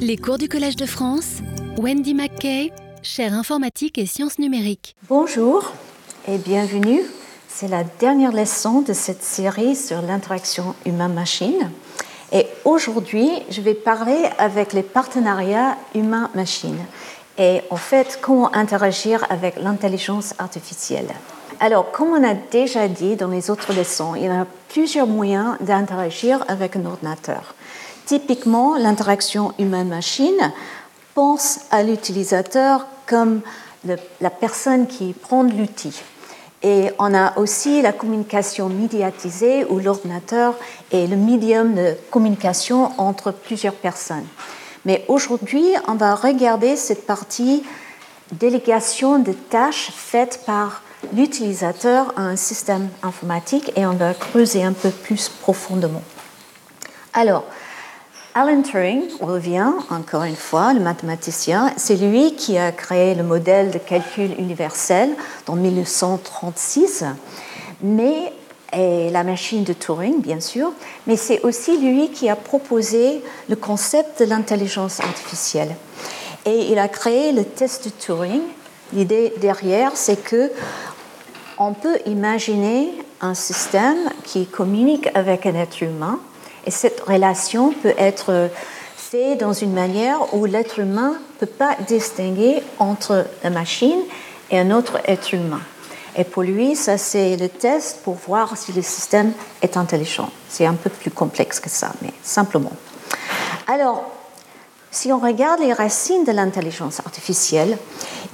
Les cours du Collège de France, Wendy McKay, chaire informatique et sciences numériques. Bonjour et bienvenue. C'est la dernière leçon de cette série sur l'interaction humain-machine. Et aujourd'hui, je vais parler avec les partenariats humain-machine et en fait comment interagir avec l'intelligence artificielle. Alors, comme on a déjà dit dans les autres leçons, il y a plusieurs moyens d'interagir avec un ordinateur. Typiquement, l'interaction humaine-machine pense à l'utilisateur comme la personne qui prend l'outil. Et on a aussi la communication médiatisée où l'ordinateur est le médium de communication entre plusieurs personnes. Mais aujourd'hui, on va regarder cette partie délégation de tâches faites par l'utilisateur à un système informatique et on va creuser un peu plus profondément. Alors, Alan Turing revient encore une fois, le mathématicien. C'est lui qui a créé le modèle de calcul universel en 1936, mais et la machine de Turing, bien sûr, mais c'est aussi lui qui a proposé le concept de l'intelligence artificielle. Et il a créé le test de Turing. L'idée derrière, c'est que on peut imaginer un système qui communique avec un être humain et cette relation peut être faite dans une manière où l'être humain ne peut pas distinguer entre la machine et un autre être humain. Et pour lui, ça c'est le test pour voir si le système est intelligent. C'est un peu plus complexe que ça, mais simplement. Alors, si on regarde les racines de l'intelligence artificielle,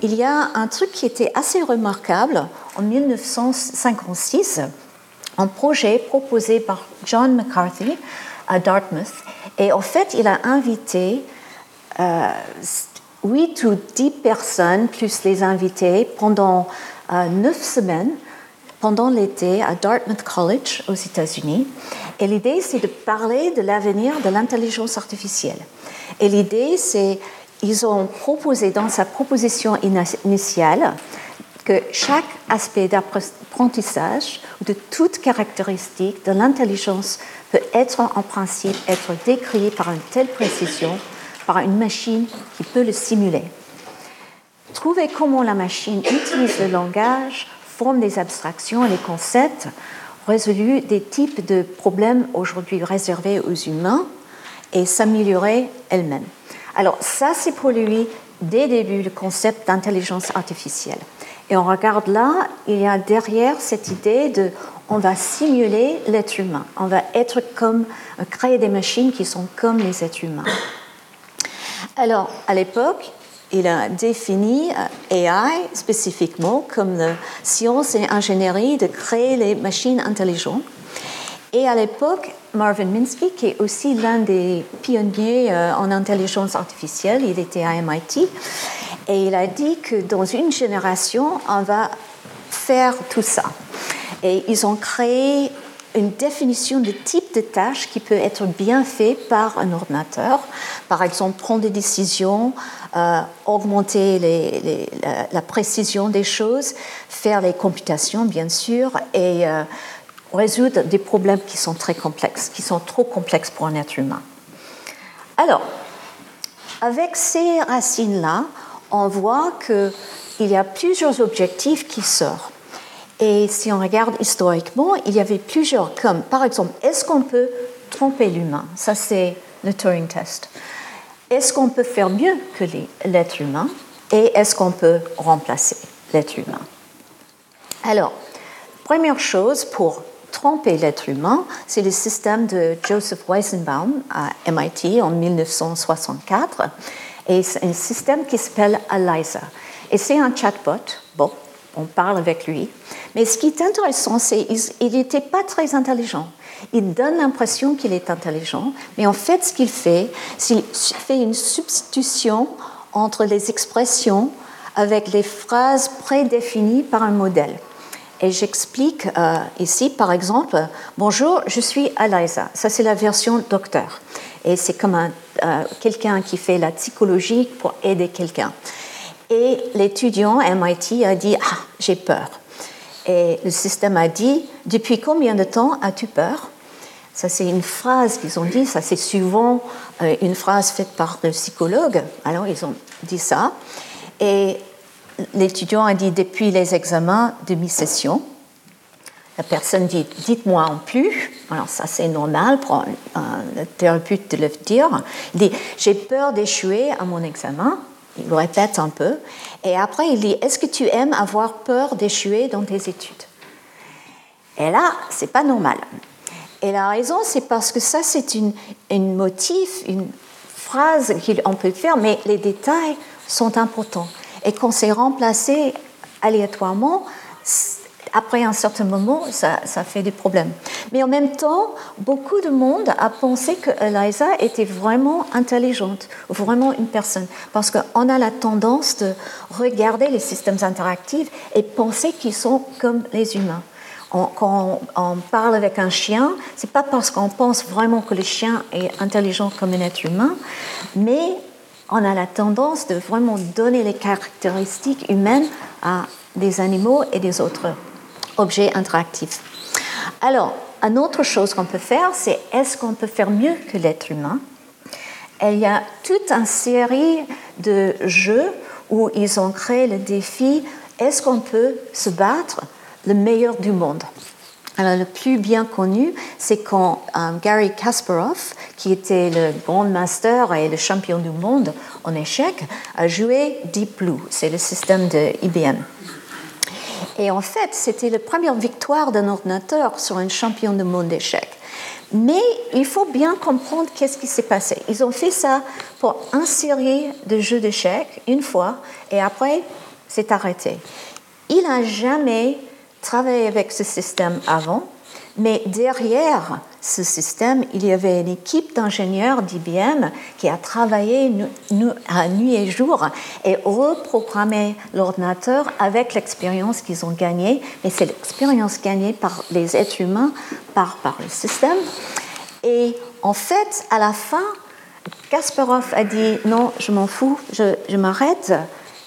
il y a un truc qui était assez remarquable en 1956, un projet proposé par John McCarthy à Dartmouth. Et en fait, il a invité euh, 8 ou 10 personnes, plus les invités, pendant euh, 9 semaines, pendant l'été, à Dartmouth College aux États-Unis. Et l'idée, c'est de parler de l'avenir de l'intelligence artificielle. Et l'idée, c'est, ils ont proposé dans sa proposition initiale que chaque aspect d'apprentissage de toute caractéristique de l'intelligence peut être en principe être décrit par une telle précision par une machine qui peut le simuler. Trouver comment la machine utilise le langage, forme des abstractions et des concepts, résout des types de problèmes aujourd'hui réservés aux humains et s'améliorer elle-même. Alors ça, c'est pour lui, dès le début, le concept d'intelligence artificielle. Et on regarde là, il y a derrière cette idée de on va simuler l'être humain, on va être comme, créer des machines qui sont comme les êtres humains. Alors, à l'époque, il a défini euh, AI spécifiquement comme la science et ingénierie de créer les machines intelligentes. Et à l'époque, Marvin Minsky, qui est aussi l'un des pionniers euh, en intelligence artificielle, il était à MIT, et il a dit que dans une génération, on va faire tout ça. Et ils ont créé une définition de type de tâche qui peut être bien fait par un ordinateur. Par exemple, prendre des décisions, euh, augmenter la, précision des choses, faire les computations, bien sûr, et euh, résoudre des problèmes qui sont très complexes, qui sont trop complexes pour un être humain. Alors, avec ces racines-là, on voit qu'il y a plusieurs objectifs qui sortent. Et si on regarde historiquement, il y avait plusieurs, comme par exemple, est-ce qu'on peut tromper l'humain? Ça, c'est le Turing test. Est-ce qu'on peut faire mieux que l'être humain? Et est-ce qu'on peut remplacer l'être humain? Alors, première chose pour tromper l'être humain, c'est le système de Joseph Weizenbaum à MIT en 1964. Et c'est un système qui s'appelle ELIZA. Et c'est un chatbot. Bon, on parle avec lui. Mais ce qui est intéressant, c'est qu'il n'était pas très intelligent. Il donne l'impression qu'il est intelligent, mais en fait, ce qu'il fait, c'est qu'il fait une substitution entre les expressions avec les phrases prédéfinies par un modèle. Et j'explique euh, ici, par exemple, Bonjour, je suis Eliza. Ça, c'est la version docteur. Et c'est comme euh, quelqu'un qui fait la psychologie pour aider quelqu'un. Et l'étudiant MIT a dit Ah, j'ai peur. Et le système a dit Depuis combien de temps as-tu peur? Ça, c'est une phrase qu'ils ont dit, ça, c'est souvent euh, une phrase faite par le psychologue. Alors, ils ont dit ça. Et l'étudiant a dit depuis les examens de mi-session. La personne dit Dites-moi en plus. Alors, ça, c'est normal pour un, thérapeute de le dire. Il dit J'ai peur d'échouer à mon examen. Il le répète un peu. Et après, il dit Est-ce que tu aimes avoir peur d'échouer dans tes études? Et là, c'est pas normal. Et la raison, c'est parce que ça, c'est une, une motif, une phrase qu'on peut faire, mais les détails sont importants. Et quand c'est remplacé aléatoirement, après un certain moment, ça, fait des problèmes. Mais en même temps, beaucoup de monde a pensé que Eliza était vraiment intelligente, vraiment une personne, parce qu'on a la tendance de regarder les systèmes interactifs et penser qu'ils sont comme les humains. quand on parle avec un chien, c'est pas parce qu'on pense vraiment que le chien est intelligent comme un être humain, mais on a la tendance de vraiment donner les caractéristiques humaines à des animaux et des autres objets interactifs. Alors, une autre chose qu'on peut faire, c'est est-ce qu'on peut faire mieux que l'être humain? Il y a toute une série de jeux où ils ont créé le défi est-ce qu'on peut se battre le meilleur du monde? Alors, le plus bien connu, c'est quand euh, Gary Kasparov, qui était le grand master et le champion du monde en échec, a joué Deep Blue. C'est le système de IBM. Et en fait, c'était la première victoire d'un ordinateur sur un champion du monde d'échecs. Mais il faut bien comprendre qu'est-ce qui s'est passé. Ils ont fait ça pour insérer de jeux d'échecs une fois et après, c'est arrêté. Il n'a jamais travaillé avec ce système avant, mais derrière ce système, il y avait une équipe d'ingénieurs d'IBM qui a travaillé nuit et jour et reprogrammé l'ordinateur avec l'expérience qu'ils ont gagnée. Et c'est l'expérience gagnée par les êtres humains, par, le système. Et en fait, à la fin, Kasparov a dit non, je m'en fous, je m'arrête.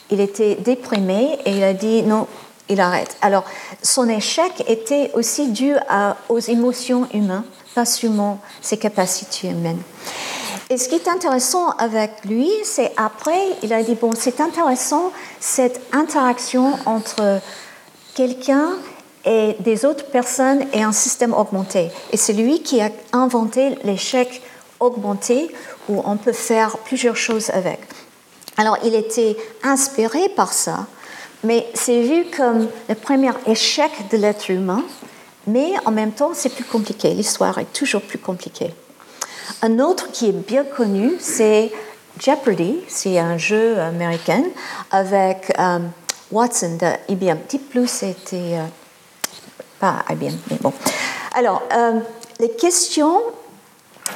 Il était déprimé et il a dit non, il arrête. Alors, son échec était aussi dû aux émotions humaines, pas seulement ses capacités humaines. Et ce qui est intéressant avec lui, c'est après, il a dit, bon, c'est intéressant cette interaction entre quelqu'un et des autres personnes et un système augmenté. Et c'est lui qui a inventé l'échec augmenté où on peut faire plusieurs choses avec. Alors, il était inspiré par ça mais c'est vu comme le premier échec de l'être humain, mais en même temps, c'est plus compliqué. L'histoire est toujours plus compliquée. Un autre qui est bien connu, c'est Jeopardy. C'est un jeu américain avec euh, Watson de IBM. Deep Blue, c'était euh, pas IBM, mais bon. Alors, euh, les questions,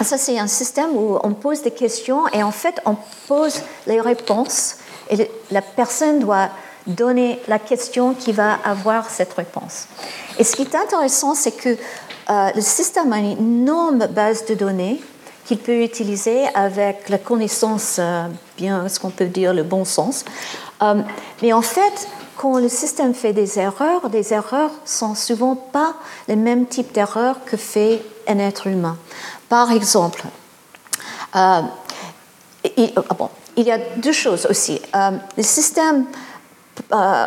ça c'est un système où on pose des questions et en fait on pose les réponses et la personne doit donner la question qui va avoir cette réponse. Et ce qui est intéressant, c'est que euh, le système a une énorme base de données qu'il peut utiliser avec la connaissance, euh, bien ce qu'on peut dire le bon sens. Euh, mais en fait, quand le système fait des erreurs, des erreurs sont souvent pas les mêmes types d'erreurs que fait un être humain. Par exemple, il, bon, il y a deux choses aussi. le système euh,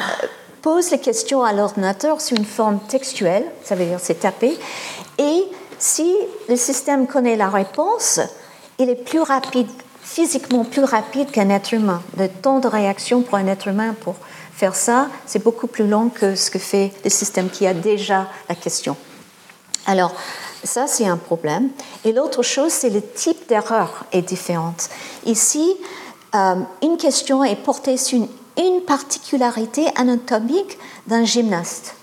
pose les questions à l'ordinateur sous une forme textuelle, ça veut dire c'est tapé, et si le système connaît la réponse, il est plus rapide, physiquement plus rapide qu'un être humain. Le temps de réaction pour un être humain pour faire ça, c'est beaucoup plus long que ce que fait le système qui a déjà la question. Alors, ça, c'est un problème. Et l'autre chose, c'est le type d'erreur est différent. Ici, euh, une question est portée sur une une particularité anatomique d'un gymnaste.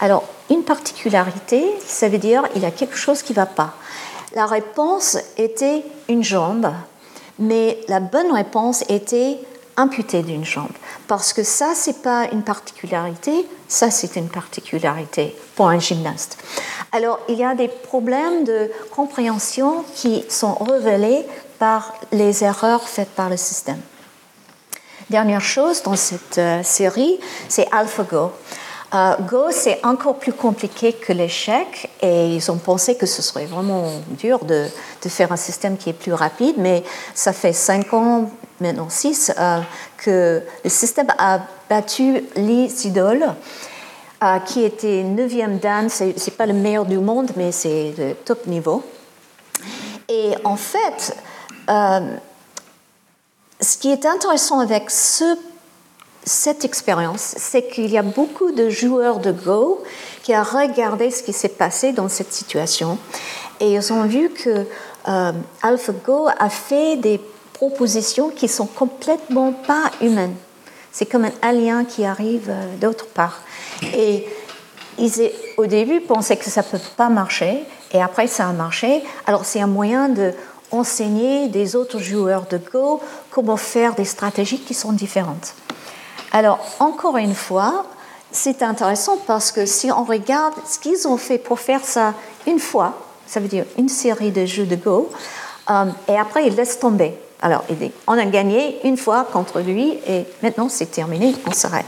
Alors, une particularité, ça veut dire il y a quelque chose qui ne va pas. La réponse était une jambe, mais la bonne réponse était amputée d'une jambe. Parce que ça, ce n'est pas une particularité, ça, c'est une particularité pour un gymnaste. Alors, il y a des problèmes de compréhension qui sont révélés par les erreurs faites par le système. Dernière chose dans cette euh, série, c'est AlphaGo. Euh, Go, c'est encore plus compliqué que l'échec et ils ont pensé que ce serait vraiment dur de, faire un système qui est plus rapide, mais ça fait 5 ans, maintenant 6, euh, que le système a battu Lee Sedol, euh, qui était 9e dan, c'est pas le meilleur du monde, mais c'est le top niveau. Et en fait, ce qui est intéressant avec ce cette expérience, c'est qu'il y a beaucoup de joueurs de Go qui ont regardé ce qui s'est passé dans cette situation et ils ont vu que euh, AlphaGo a fait des propositions qui sont complètement pas humaines. C'est comme un alien qui arrive euh, d'autre part. Et ils, au début, pensaient que ça ne peut pas marcher, et après, ça a marché. Alors, c'est un moyen de enseigner des autres joueurs de Go comment faire des stratégies qui sont différentes. Alors, encore une fois, c'est intéressant parce que si on regarde ce qu'ils ont fait pour faire ça une fois, ça veut dire une série de jeux de Go, euh, et après ils laissent tomber. Alors, on a gagné une fois contre lui et maintenant c'est terminé, on s'arrête.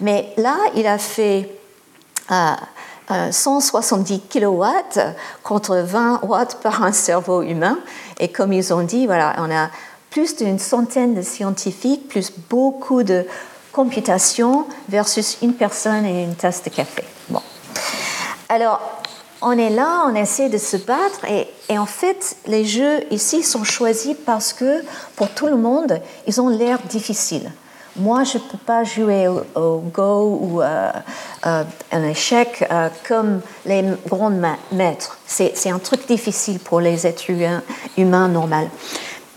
Mais là, il a fait 170 euh, euh, kilowatts contre 20 watts par un cerveau humain. Et comme ils ont dit, voilà, on a plus d'une centaine de scientifiques, plus beaucoup de computation versus une personne et une tasse de café. Bon. Alors, on est là, on essaie de se battre et, en fait, les jeux ici sont choisis parce que pour tout le monde, ils ont l'air difficiles. Moi, je ne peux pas jouer au, Go ou euh, euh, un échec euh, comme les grands maîtres. C'est un truc difficile pour les êtres humains, humains normaux.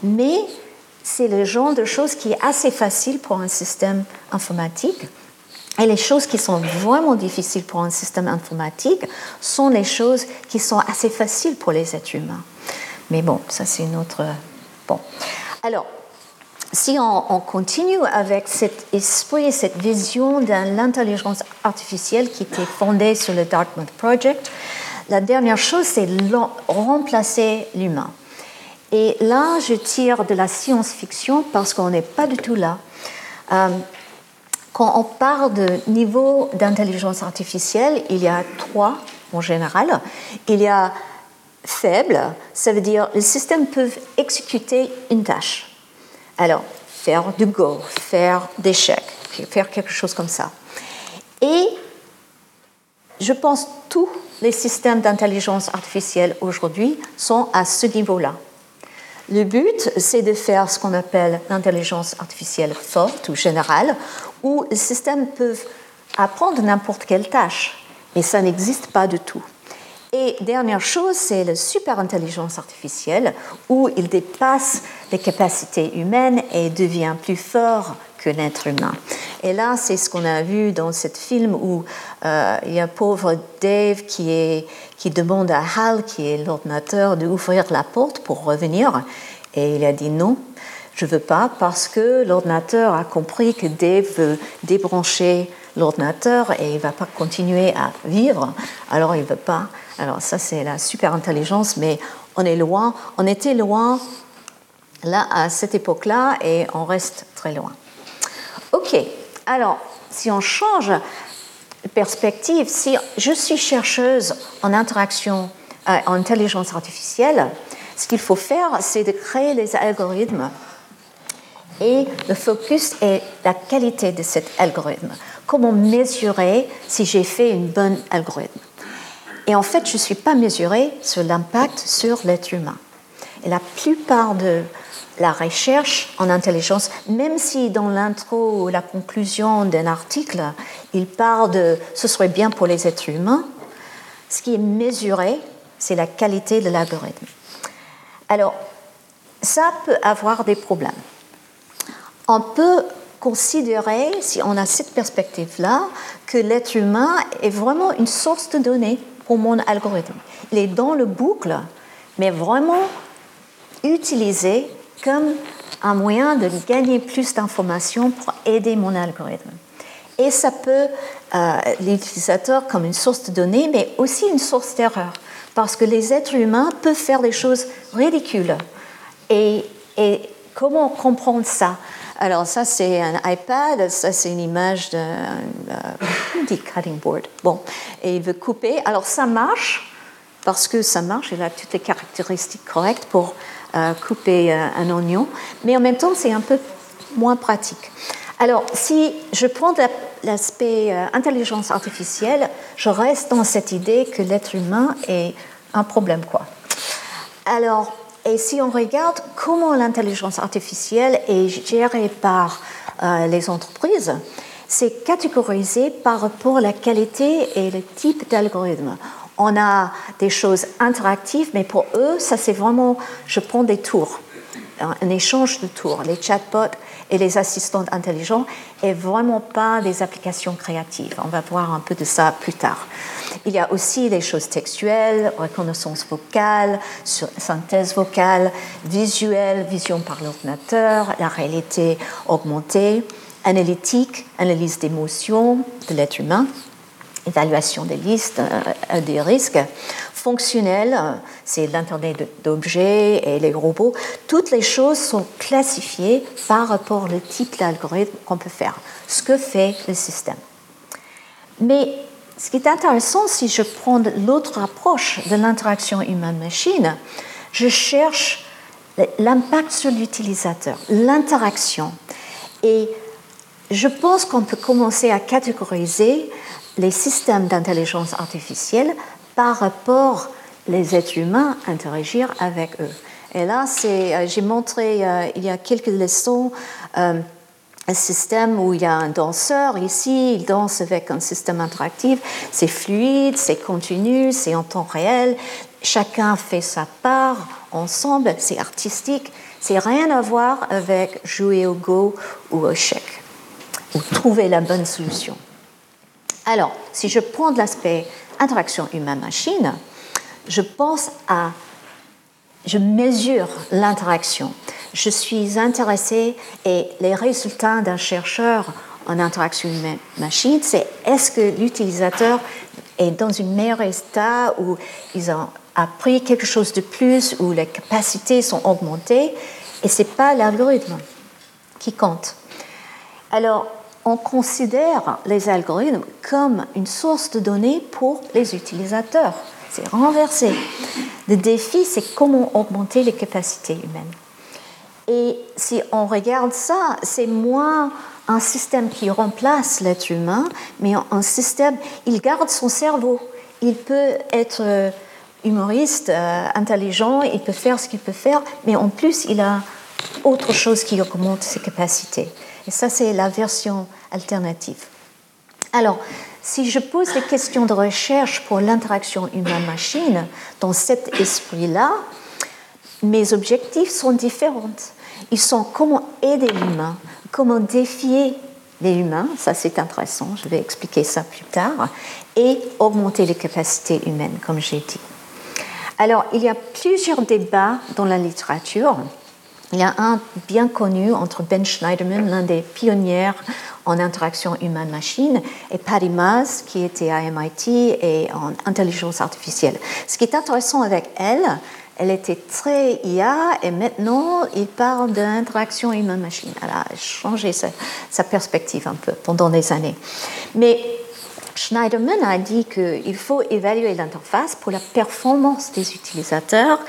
Mais c'est le genre de choses qui est assez facile pour un système informatique. Et les choses qui sont vraiment difficiles pour un système informatique sont les choses qui sont assez faciles pour les êtres humains. Mais bon, ça c'est une autre... Bon. Alors, si on, continue avec cet esprit, cette vision de l'intelligence artificielle qui était fondée sur le Dartmouth Project, la dernière chose, c'est remplacer l'humain. Et là, je tire de la science-fiction parce qu'on n'est pas du tout là. Euh, quand on parle de niveau d'intelligence artificielle, il y a trois en général. Il y a faible, ça veut dire le système peut exécuter une tâche. Alors, faire du go, faire des chèques, faire quelque chose comme ça. Et je pense que tous les systèmes d'intelligence artificielle aujourd'hui sont à ce niveau-là. Le but, c'est de faire ce qu'on appelle l'intelligence artificielle forte ou générale, où les systèmes peuvent apprendre n'importe quelle tâche, mais ça n'existe pas du tout. Et dernière chose, c'est la super intelligence artificielle, où il dépasse les capacités humaines et devient plus fort que l'être humain. Et là, c'est ce qu'on a vu dans ce film où euh, il y a pauvre Dave qui demande à Hal, qui est l'ordinateur, d'ouvrir la porte pour revenir. Et il a dit non, je ne veux pas parce que l'ordinateur a compris que Dave veut débrancher l'ordinateur et il ne va pas continuer à vivre. Alors il ne veut pas. Alors ça, c'est la super intelligence, mais on est loin. On était loin là à cette époque-là et on reste très loin. Ok, alors si on change de perspective, si je suis chercheuse en interaction, euh, en intelligence artificielle, ce qu'il faut faire, c'est de créer les algorithmes et le focus est la qualité de cet algorithme. Comment mesurer si j'ai fait une bonne algorithme Et en fait, je ne suis pas mesurée sur l'impact sur l'être humain. Et la plupart de la recherche en intelligence, même si dans l'intro ou la conclusion d'un article, il parle de ce serait bien pour les êtres humains, ce qui est mesuré, c'est la qualité de l'algorithme. Alors, ça peut avoir des problèmes. On peut considérer, si on a cette perspective-là, que l'être humain est vraiment une source de données pour mon algorithme. Il est dans le boucle, mais vraiment utilisé comme un moyen de gagner plus d'informations pour aider mon algorithme. Et ça peut euh, l'utilisateur comme une source de données, mais aussi une source d'erreur, parce que les êtres humains peuvent faire des choses ridicules et, comment comprendre ça? Alors ça c'est un iPad, ça c'est une image d'un euh, cutting board. Bon, et il veut couper. Alors ça marche parce que ça marche, il a toutes les caractéristiques correctes pour euh, couper euh, un oignon, mais en même temps c'est un peu moins pratique. Alors si je prends l'aspect intelligence artificielle, je reste dans cette idée que l'être humain est un problème quoi. Alors et si on regarde comment l'intelligence artificielle est gérée par euh, les entreprises, c'est catégorisé par rapport à la qualité et le type d'algorithme. On a des choses interactives, mais pour eux, ça c'est vraiment, je prends des tours, un échange de tours. Les chatbots et les assistants intelligents et vraiment pas des applications créatives. On va voir un peu de ça plus tard. Il y a aussi des choses textuelles, reconnaissance vocale, synthèse vocale, visuelle, vision par l'ordinateur, la réalité augmentée, analytique, analyse d'émotions de l'être humain, évaluation des listes, euh, des risques, fonctionnel, c'est l'Internet d'objets et les robots. Toutes les choses sont classifiées par rapport au type d'algorithme qu'on peut faire, ce que fait le système. Mais ce qui est intéressant, si je prends l'autre approche de l'interaction humaine-machine, je cherche l'impact sur l'utilisateur, l'interaction. Et je pense qu'on peut commencer à catégoriser les systèmes d'intelligence artificielle par rapport les êtres humains interagir avec eux. Et là, euh, j'ai montré euh, il y a quelques leçons euh, un système où il y a un danseur ici, il danse avec un système interactif, c'est fluide, c'est continu, c'est en temps réel, chacun fait sa part ensemble, c'est artistique, c'est rien à voir avec jouer au go ou au chèque, ou trouver la bonne solution. Alors, si je prends l'aspect interaction humain-machine, je pense à, je mesure l'interaction. Je suis intéressée et les résultats d'un chercheur en interaction humain-machine, c'est est-ce que l'utilisateur est dans un meilleur état où ils ont appris quelque chose de plus, où les capacités sont augmentées, et ce n'est pas l'algorithme qui compte. Alors, on considère les algorithmes comme une source de données pour les utilisateurs. C'est renversé. Le défi, c'est comment augmenter les capacités humaines. Et si on regarde ça, c'est moins un système qui remplace l'être humain, mais un système, il garde son cerveau. Il peut être euh, humoriste, euh, intelligent, il peut faire ce qu'il peut faire, mais en plus, il a autre chose qui augmente ses capacités. Et ça, c'est la version alternative. Alors, si je pose des questions de recherche pour l'interaction humain-machine dans cet esprit-là, mes objectifs sont différents. Ils sont comment aider l'humain, comment défier les humains, ça c'est intéressant, je vais expliquer ça plus tard, et augmenter les capacités humaines, comme j'ai dit. Alors, il y a plusieurs débats dans la littérature il y a un bien connu entre Ben Schneiderman, l'un des pionniers en interaction humaine-machine, et Patty Maz, qui était à MIT et en intelligence artificielle. Ce qui est intéressant avec elle, elle était très IA et maintenant il parle d'interaction humaine-machine. Elle a changé sa, sa, perspective un peu pendant des années. Mais Schneiderman a dit qu'il faut évaluer l'interface pour la performance des utilisateurs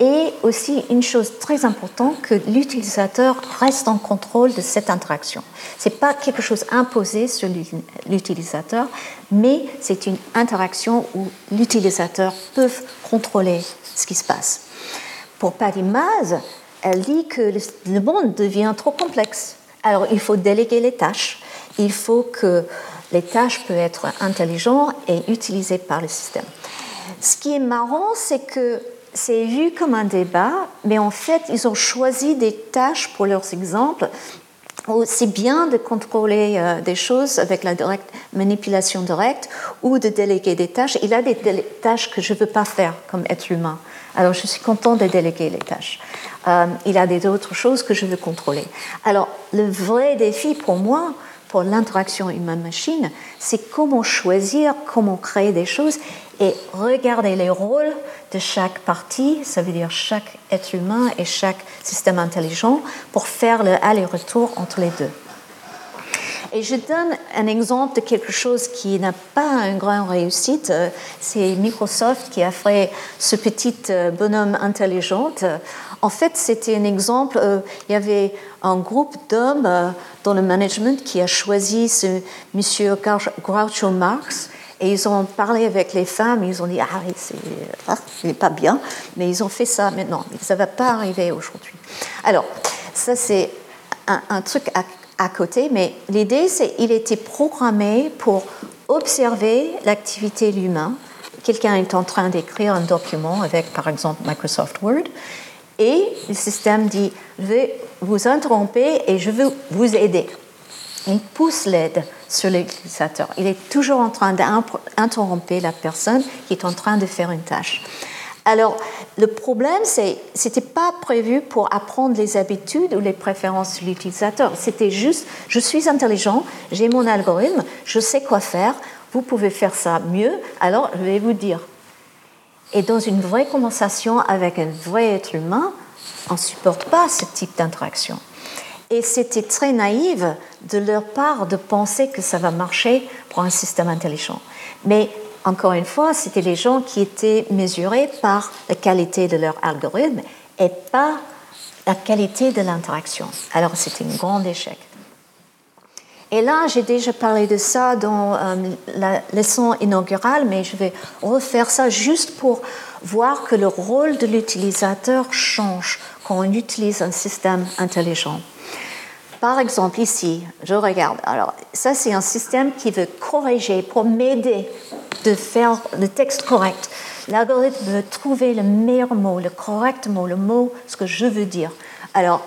et aussi une chose très importante, que l'utilisateur reste en contrôle de cette interaction. Ce n'est pas quelque chose imposé sur l'utilisateur, mais c'est une interaction où l'utilisateur peut contrôler ce qui se passe. Pour Patty Maz, elle dit que le monde devient trop complexe. Alors il faut déléguer les tâches. Il faut que les tâches peuvent être intelligentes et utilisées par le système. Ce qui est marrant, c'est que c'est vu comme un débat, mais en fait, ils ont choisi des tâches pour leurs exemples. C'est bien de contrôler euh, des choses avec la manipulation directe ou de déléguer des tâches. Il a des tâches que je ne veux pas faire comme être humain. Alors, je suis content de déléguer les tâches. Euh, il y a des autres choses que je veux contrôler. Alors, le vrai défi pour moi, pour l'interaction humain-machine, c'est comment choisir, comment créer des choses et regarder les rôles de chaque partie, ça veut dire chaque être humain et chaque système intelligent, pour faire le aller-retour entre les deux. Et je donne un exemple de quelque chose qui n'a pas une grande réussite. C'est Microsoft qui a fait ce petit euh, bonhomme intelligent. En fait, c'était un exemple. Euh, il y avait un groupe d'hommes euh, dans le management qui a choisi ce monsieur Groucho Marx. Et ils ont parlé avec les femmes, ils ont dit Ah, c'est ah, pas bien, mais ils ont fait ça maintenant. Ça ne va pas arriver aujourd'hui. Alors, ça, c'est un, un, truc à à côté, mais l'idée, c'est qu'il était programmé pour observer l'activité de l'humain. Quelqu'un est en train d'écrire un document avec, par exemple, Microsoft Word, et le système dit, je vais vous interrompre et je veux vous aider. Il pousse l'aide sur l'utilisateur. Il est toujours en train d'interrompre la personne qui est en train de faire une tâche. Alors, le problème, c'est que n'était pas prévu pour apprendre les habitudes ou les préférences de l'utilisateur. C'était juste, je suis intelligent, j'ai mon algorithme, je sais quoi faire, vous pouvez faire ça mieux, alors je vais vous dire. Et dans une vraie conversation avec un vrai être humain, on ne supporte pas ce type d'interaction. Et c'était très naïf de leur part de penser que ça va marcher pour un système intelligent. Mais encore une fois, c'était les gens qui étaient mesurés par la qualité de leur algorithme et pas la qualité de l'interaction. Alors c'était un grand échec. Et là, j'ai déjà parlé de ça dans euh, la leçon inaugurale, mais je vais refaire ça juste pour voir que le rôle de l'utilisateur change quand on utilise un système intelligent. Par exemple, ici, je regarde. Alors, ça, c'est un système qui veut corriger pour m'aider de faire le texte correct. L'algorithme veut trouver le meilleur mot, le correct mot, le mot, ce que je veux dire. Alors,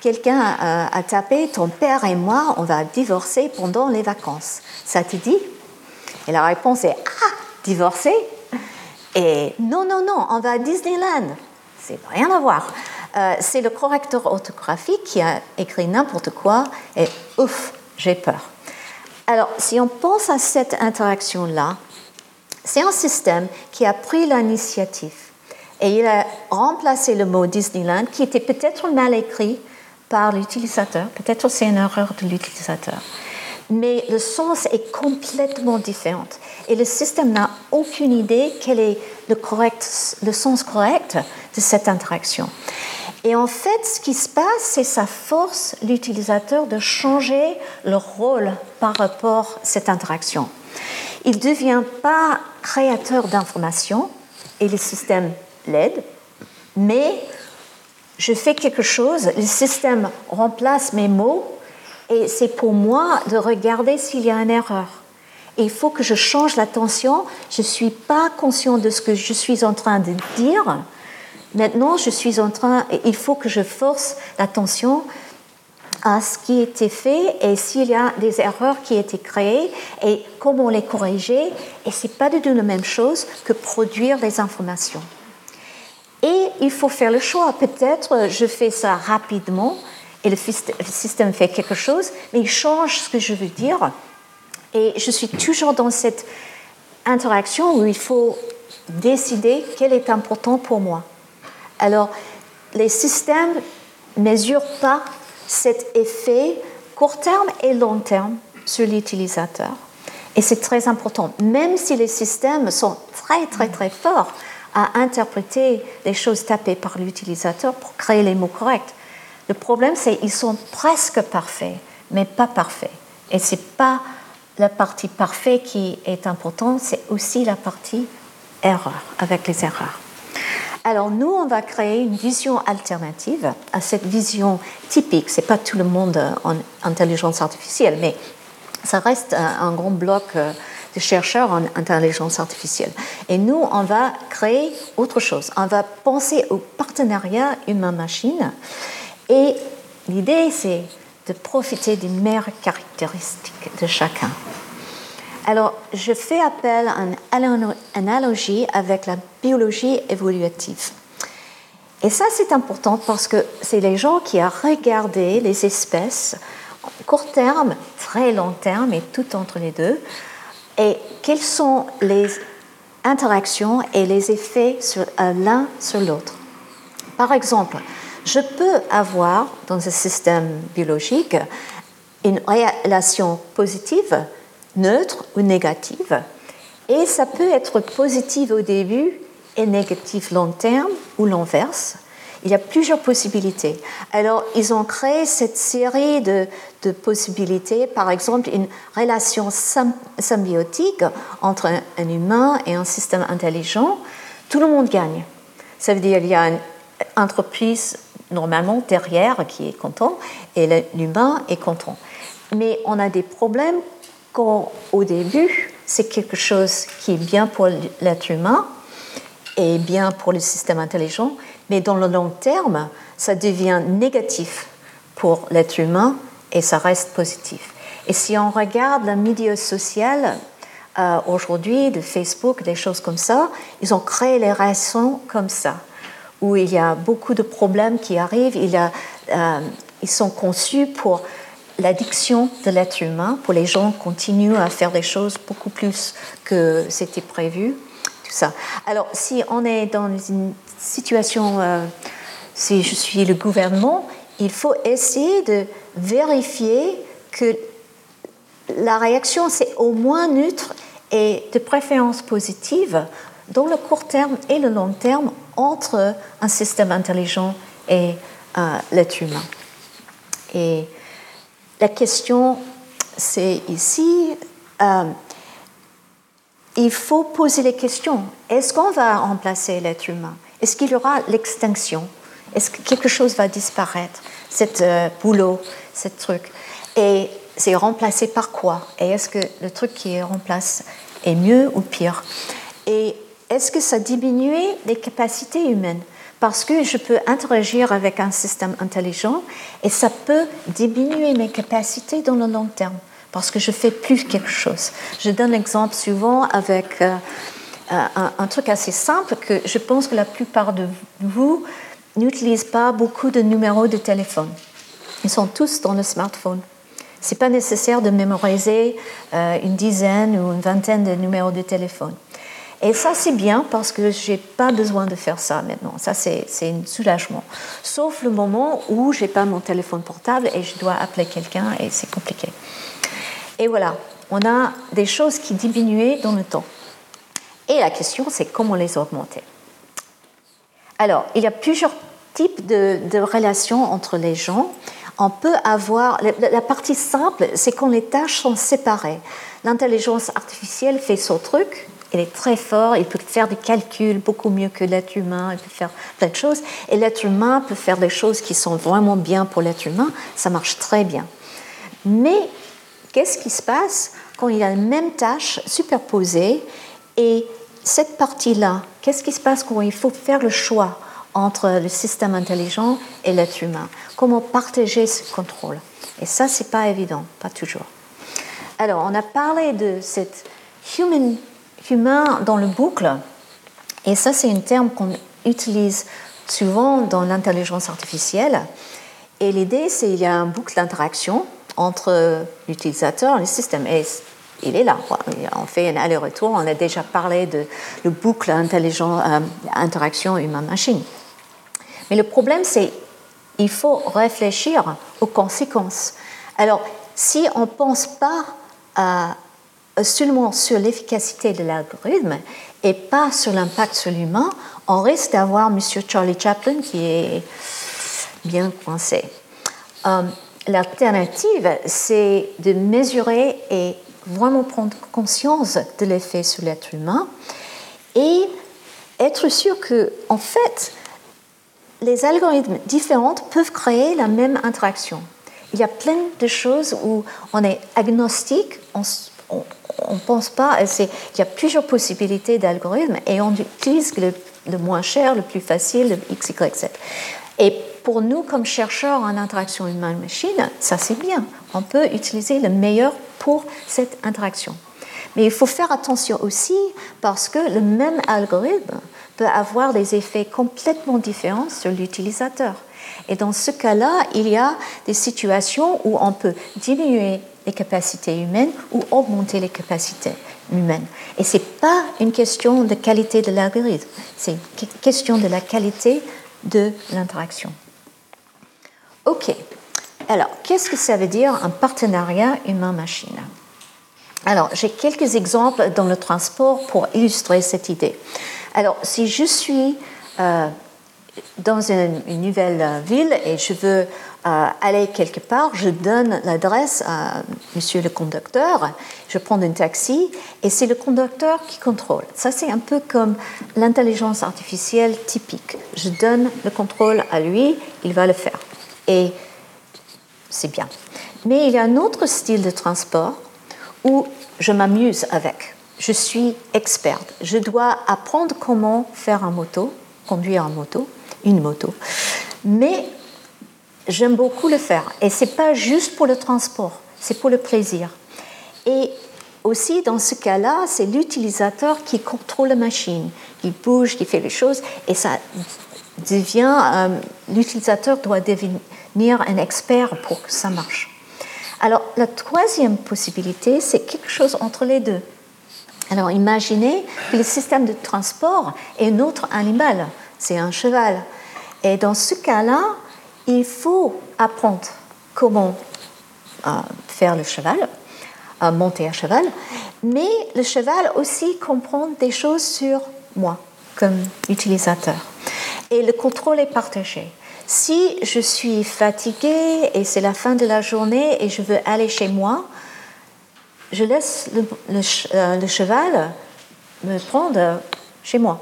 quelqu'un a, tapé Ton père et moi, on va divorcer pendant les vacances. Ça te dit? Et la réponse est Ah, divorcer? Et non, non, non, on va à Disneyland. C'est rien à voir. Euh, c'est le correcteur orthographique qui a écrit n'importe quoi et ouf, j'ai peur. Alors, si on pense à cette interaction-là, c'est un système qui a pris l'initiative et il a remplacé le mot Disneyland qui était peut-être mal écrit par l'utilisateur, peut-être c'est une erreur de l'utilisateur. Mais le sens est complètement différent et le système n'a aucune idée quel est le, correct, le sens correct de cette interaction. Et en fait, ce qui se passe, c'est ça force l'utilisateur de changer le rôle par rapport à cette interaction. Il ne devient pas créateur d'informations et le système l'aide, mais je fais quelque chose, le système remplace mes mots et c'est pour moi de regarder s'il y a une erreur. Il faut que je change l'attention. Je ne suis pas conscient de ce que je suis en train de dire Maintenant, je suis en train, il faut que je force l'attention à ce qui été fait et s'il y a des erreurs qui été créées et comment les corriger. Et ce n'est pas du tout la même chose que produire des informations. Et il faut faire le choix. Peut-être je fais ça rapidement et le système fait quelque chose, mais il change ce que je veux dire. Et je suis toujours dans cette interaction où il faut décider quel est important pour moi. Alors, les systèmes ne mesurent pas cet effet court terme et long terme sur l'utilisateur. Et c'est très important, même si les systèmes sont très très très forts à interpréter les choses tapées par l'utilisateur pour créer les mots corrects. Le problème, c'est qu'ils sont presque parfaits, mais pas parfaits. Et ce n'est pas la partie parfaite qui est importante, c'est aussi la partie erreur, avec les erreurs. Alors nous, on va créer une vision alternative à cette vision typique. C'est pas tout le monde en intelligence artificielle, mais ça reste un, grand bloc euh, de chercheurs en intelligence artificielle. Et nous, on va créer autre chose. On va penser au partenariat humain-machine. Et l'idée, c'est de profiter des meilleures caractéristiques de chacun. Alors, je fais appel à une analogie avec la biologie évolutive. Et ça, c'est important parce que c'est les gens qui ont regardé les espèces court terme, très long terme et tout entre les deux. Et quelles sont les interactions et les effets sur l'un sur l'autre? Par exemple, je peux avoir dans un système biologique une relation positive, neutre ou négative. Et ça peut être positive au début et négative long terme ou l'inverse. Il y a plusieurs possibilités. Alors, ils ont créé cette série de, possibilités, par exemple, une relation symbiotique entre un, humain et un système intelligent. Tout le monde gagne. Ça veut dire qu'il y a une entreprise normalement derrière qui est content et l'humain est content. Mais on a des problèmes quand au début, c'est quelque chose qui est bien pour l'être humain et bien pour le système intelligent, mais dans le long terme, ça devient négatif pour l'être humain et ça reste positif. Et si on regarde le milieu social euh, aujourd'hui, de Facebook, des choses comme ça, ils ont créé les relations comme ça, où il y a beaucoup de problèmes qui arrivent. Il euh, ils sont conçus pour l'addiction de l'être humain, pour les gens continuent à faire des choses beaucoup plus que c'était prévu. Tout ça. Alors, si on est dans une situation, euh, si je suis le gouvernement, il faut essayer de vérifier que la réaction, c'est au moins neutre et de préférence positive dans le court terme et le long terme entre un système intelligent et euh, l'être humain. Et la question, c'est ici, euh, il faut poser les questions. Est-ce qu'on va remplacer l'être humain? Est-ce qu'il y aura l'extinction? Est-ce que quelque chose va disparaître? Cet euh, boulot, ce truc. Et c'est remplacé par quoi? Et est-ce que le truc qui est remplacé est mieux ou pire? Et est-ce que ça diminue les capacités humaines? Parce que je peux interagir avec un système intelligent et ça peut diminuer mes capacités dans le long terme parce que je fais plus quelque chose. Je donne l'exemple souvent avec euh, un, un, truc assez simple que je pense que la plupart de vous n'utilisent pas beaucoup de numéros de téléphone. Ils sont tous dans le smartphone. C'est pas nécessaire de mémoriser euh, une dizaine ou une vingtaine de numéros de téléphone. Et ça, c'est bien parce que je n'ai pas besoin de faire ça maintenant. Ça, c'est un soulagement. Sauf le moment où je n'ai pas mon téléphone portable et je dois appeler quelqu'un et c'est compliqué. Et voilà, on a des choses qui diminuent dans le temps. Et la question, c'est comment les augmenter? Alors, il y a plusieurs types de, relations entre les gens. On peut avoir. La partie simple, c'est quand les tâches sont séparées. L'intelligence artificielle fait son truc, il est très fort, il peut faire des calculs beaucoup mieux que l'être humain, il peut faire plein de choses. Et l'être humain peut faire des choses qui sont vraiment bien pour l'être humain, ça marche très bien. Mais qu'est-ce qui se passe quand il y a la même tâche superposée et cette partie-là, qu'est-ce qui se passe quand il faut faire le choix entre le système intelligent et l'être humain? Comment partager ce contrôle? Et ça, c'est pas évident, pas toujours. Alors, on a parlé de cette human humain dans le boucle. Et ça, c'est un terme qu'on utilise souvent dans l'intelligence artificielle. Et l'idée, c'est qu'il y a un boucle d'interaction entre l'utilisateur et le système. Et il est là. On fait un aller-retour. On a déjà parlé de le boucle intelligent, euh, interaction humain-machine. Mais le problème, c'est il faut réfléchir aux conséquences. Alors, si on ne pense pas à seulement sur l'efficacité de l'algorithme et pas sur l'impact sur l'humain, on risque d'avoir M. Charlie Chaplin qui est bien coincé. Euh, l'alternative, c'est de mesurer et vraiment prendre conscience de l'effet sur l'être humain et être sûr que, en fait, les algorithmes différents peuvent créer la même interaction. Il y a plein de choses où on est agnostique, on, on ne pense pas, il y a plusieurs possibilités d'algorithmes et on utilise le, moins cher, le plus facile, le X, Y, Z. Et pour nous, comme chercheurs en interaction humaine-machine, ça c'est bien. On peut utiliser le meilleur pour cette interaction. Mais il faut faire attention aussi parce que le même algorithme peut avoir des effets complètement différents sur l'utilisateur. Et dans ce cas-là, il y a des situations où on peut diminuer les capacités humaines ou augmenter les capacités humaines. Et ce n'est pas une question de qualité de l'algorithme, c'est une question de la qualité de l'interaction. OK. Alors, qu'est-ce que ça veut dire un partenariat humain-machine? Alors, j'ai quelques exemples dans le transport pour illustrer cette idée. Alors, si je suis euh, dans une, nouvelle ville et je veux euh, aller quelque part, je donne l'adresse à monsieur le conducteur, je prends un taxi et c'est le conducteur qui contrôle. Ça, c'est un peu comme l'intelligence artificielle typique. Je donne le contrôle à lui, il va le faire. Et c'est bien. Mais il y a un autre style de transport où je m'amuse avec. Je suis experte. Je dois apprendre comment faire un moto, conduire un moto une moto. Mais j'aime beaucoup le faire. Et ce n'est pas juste pour le transport, c'est pour le plaisir. Et aussi, dans ce cas-là, c'est l'utilisateur qui contrôle la machine, qui bouge, qui fait les choses, et ça devient, euh, l'utilisateur doit devenir un expert pour que ça marche. Alors, la troisième possibilité, c'est quelque chose entre les deux. Alors, imaginez que le système de transport est un autre animal c'est un cheval. Et dans ce cas-là, il faut apprendre comment euh, faire le cheval, euh, monter un cheval, mais le cheval aussi comprend des choses sur moi comme utilisateur. Et le contrôle est partagé. Si je suis fatiguée et c'est la fin de la journée et je veux aller chez moi, je laisse le euh, cheval me prendre chez moi.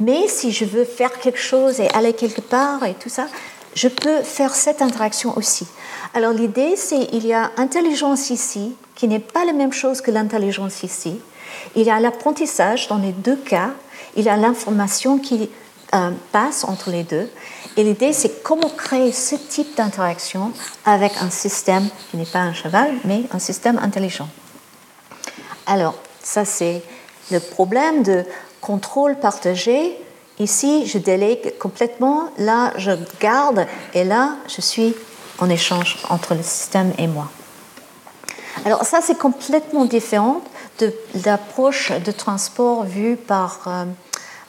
Mais si je veux faire quelque chose et aller quelque part et tout ça, je peux faire cette interaction aussi. Alors l'idée, c'est qu'il y a intelligence ici, qui n'est pas la même chose que l'intelligence ici. Il y a l'apprentissage dans les deux cas. Il y a l'information qui euh, passe entre les deux. Et l'idée, c'est comment créer ce type d'interaction avec un système qui n'est pas un cheval, mais un système intelligent. Alors, ça, c'est le problème de contrôle partagé, ici je délègue complètement, là je garde et là je suis en échange entre le système et moi. Alors ça c'est complètement différent de l'approche de transport vue par euh,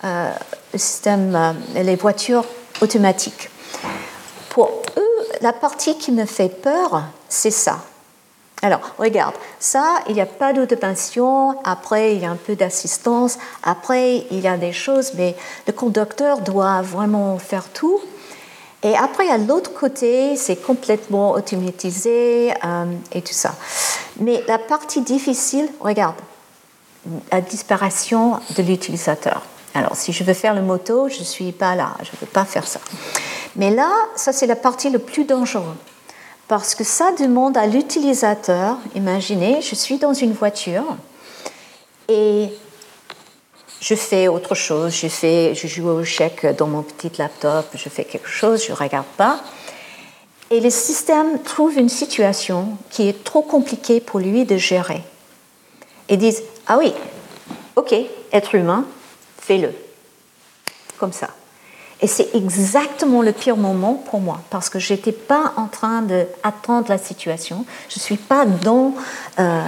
euh, le système, euh, les voitures automatiques. Pour eux, la partie qui me fait peur, c'est ça. Alors, regarde, ça, il n'y a pas d'autopension, après, il y a un peu d'assistance, après, il y a des choses, mais le conducteur doit vraiment faire tout. Et après, à l'autre côté, c'est complètement automatisé euh, et tout ça. Mais la partie difficile, regarde, la disparition de l'utilisateur. Alors, si je veux faire le moto, je ne suis pas là, je ne veux pas faire ça. Mais là, ça, c'est la partie la plus dangereuse parce que ça demande à l'utilisateur, imaginez, je suis dans une voiture et je fais autre chose, je, fais, je joue au chèque dans mon petit laptop, je fais quelque chose, je ne regarde pas. Et le système trouve une situation qui est trop compliquée pour lui de gérer. Et disent, ah oui, ok, être humain, fais-le. Comme ça. Et c'est exactement le pire moment pour moi, parce que je n'étais pas en train d'attendre la situation. Je ne suis, pas dans, euh,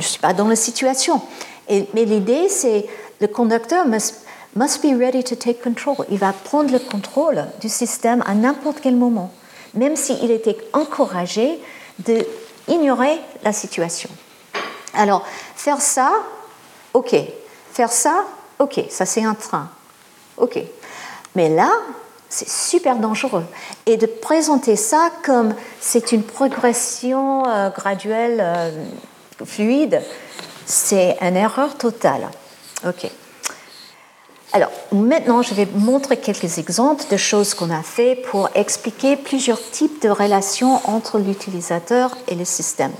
suis pas dans la situation. Et, mais l'idée, c'est le conducteur must, must be ready to take control. Il va prendre le contrôle du système à n'importe quel moment, même s'il était encouragé d'ignorer la situation. Alors, faire ça, ok. Faire ça, ok. Ça, c'est un train. Ok. Mais là, c'est super dangereux. Et de présenter ça comme c'est une progression euh, graduelle, euh, fluide, c'est une erreur totale. OK. Alors, maintenant, je vais montrer quelques exemples de choses qu'on a fait pour expliquer plusieurs types de relations entre l'utilisateur et le système.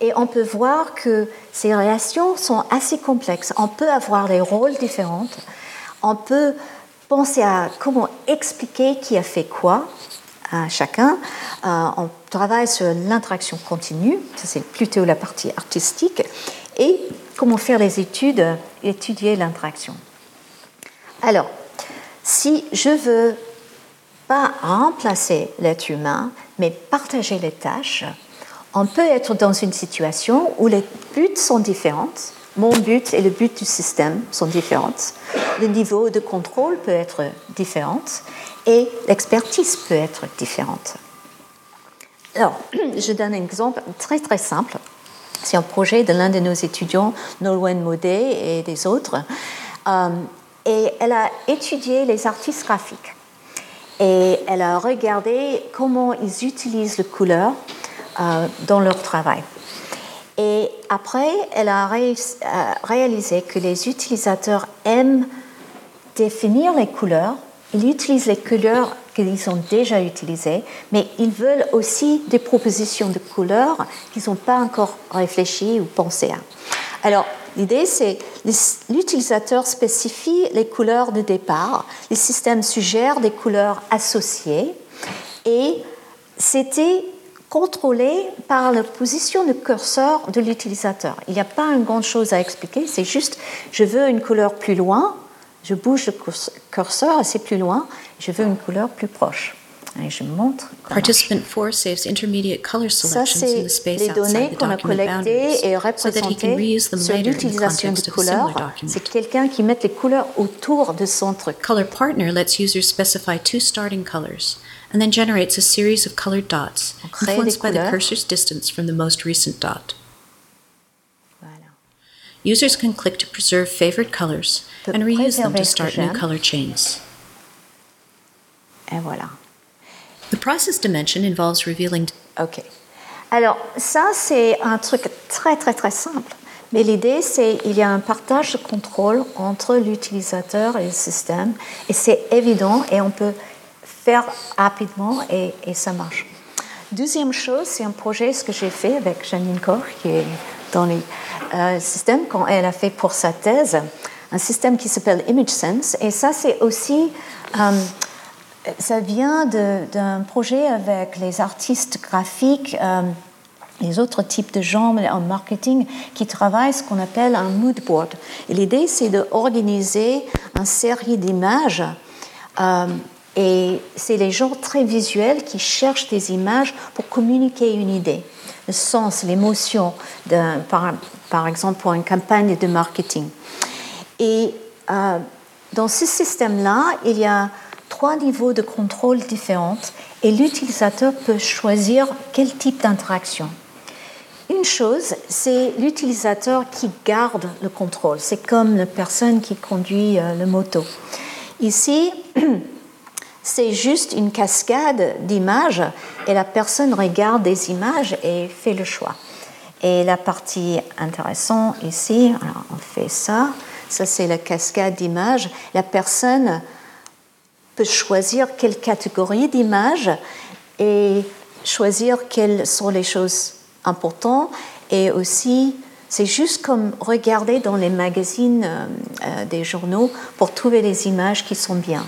Et on peut voir que ces relations sont assez complexes. On peut avoir des rôles différents. On peut penser à comment expliquer qui a fait quoi à chacun. Euh, on travaille sur l'interaction continue, ça c'est plutôt la partie artistique, et comment faire les études, étudier l'interaction. Alors, si je veux pas remplacer l'être humain, mais partager les tâches, on peut être dans une situation où les buts sont différents. Mon but et le but du système sont différents. Le niveau de contrôle peut être différent et l'expertise peut être différente. Alors, je donne un exemple très très simple. C'est un projet de l'un de nos étudiants, Nolwenn Modet et des autres. Euh, et elle a étudié les artistes graphiques. Et elle a regardé comment ils utilisent la couleur euh, dans leur travail. Et après, elle a réalisé que les utilisateurs aiment définir les couleurs. Ils utilisent les couleurs qu'ils ont déjà utilisées, mais ils veulent aussi des propositions de couleurs qu'ils n'ont pas encore réfléchi ou pensé à. Alors, l'idée, c'est l'utilisateur spécifie les couleurs de départ, le système suggère des couleurs associées, et c'était contrôlé par la position de curseur de l'utilisateur. Il n'y a pas une grande chose à expliquer, c'est juste je veux une couleur plus loin, je bouge le curseur c'est plus loin, je veux une couleur plus proche. Et je montre. Participant 4 saves intermediate color selections in the space les données qu'on a collectées et so that he can représentées reuse them sur l'utilisation de couleurs. C'est quelqu'un qui met les couleurs autour de son truc. Color Partner lets users specify two starting colors and then generates a series of colored dots influenced by the cursor's distance from the most recent dot. Voilà. Users can click to preserve favorite colors and reuse them to start new color chains. Et voilà. The process dimension involves revealing OK. Alors, ça, c'est un truc très, très, très simple. Mais l'idée, c'est qu'il y a un partage de contrôle entre l'utilisateur et le système. Et c'est évident et on peut faire rapidement et, ça marche. Deuxième chose, c'est un projet, ce que j'ai fait avec Janine Koch, qui est dans les euh, systèmes quand elle a fait pour sa thèse, un système qui s'appelle ImageSense. Et ça, c'est aussi euh, ça vient d'un projet avec les artistes graphiques, euh, les autres types de gens en marketing qui travaillent ce qu'on appelle un mood board. L'idée, c'est d'organiser une série d'images. Et c'est les gens très visuels qui cherchent des images pour communiquer une idée, le sens, l'émotion, par exemple pour une campagne de marketing. Et euh, dans ce système-là, il y a trois niveaux de contrôle différents et l'utilisateur peut choisir quel type d'interaction. Une chose, c'est l'utilisateur qui garde le contrôle. C'est comme la personne qui conduit euh, le moto. Ici, c'est juste une cascade d'images et la personne regarde des images et fait le choix. Et la partie intéressante ici, on fait ça, ça c'est la cascade d'images. La personne peut choisir quelle catégorie d'images et choisir quelles sont les choses importantes et aussi c'est juste comme regarder dans les magazines euh, euh, des journaux pour trouver les images qui sont bien.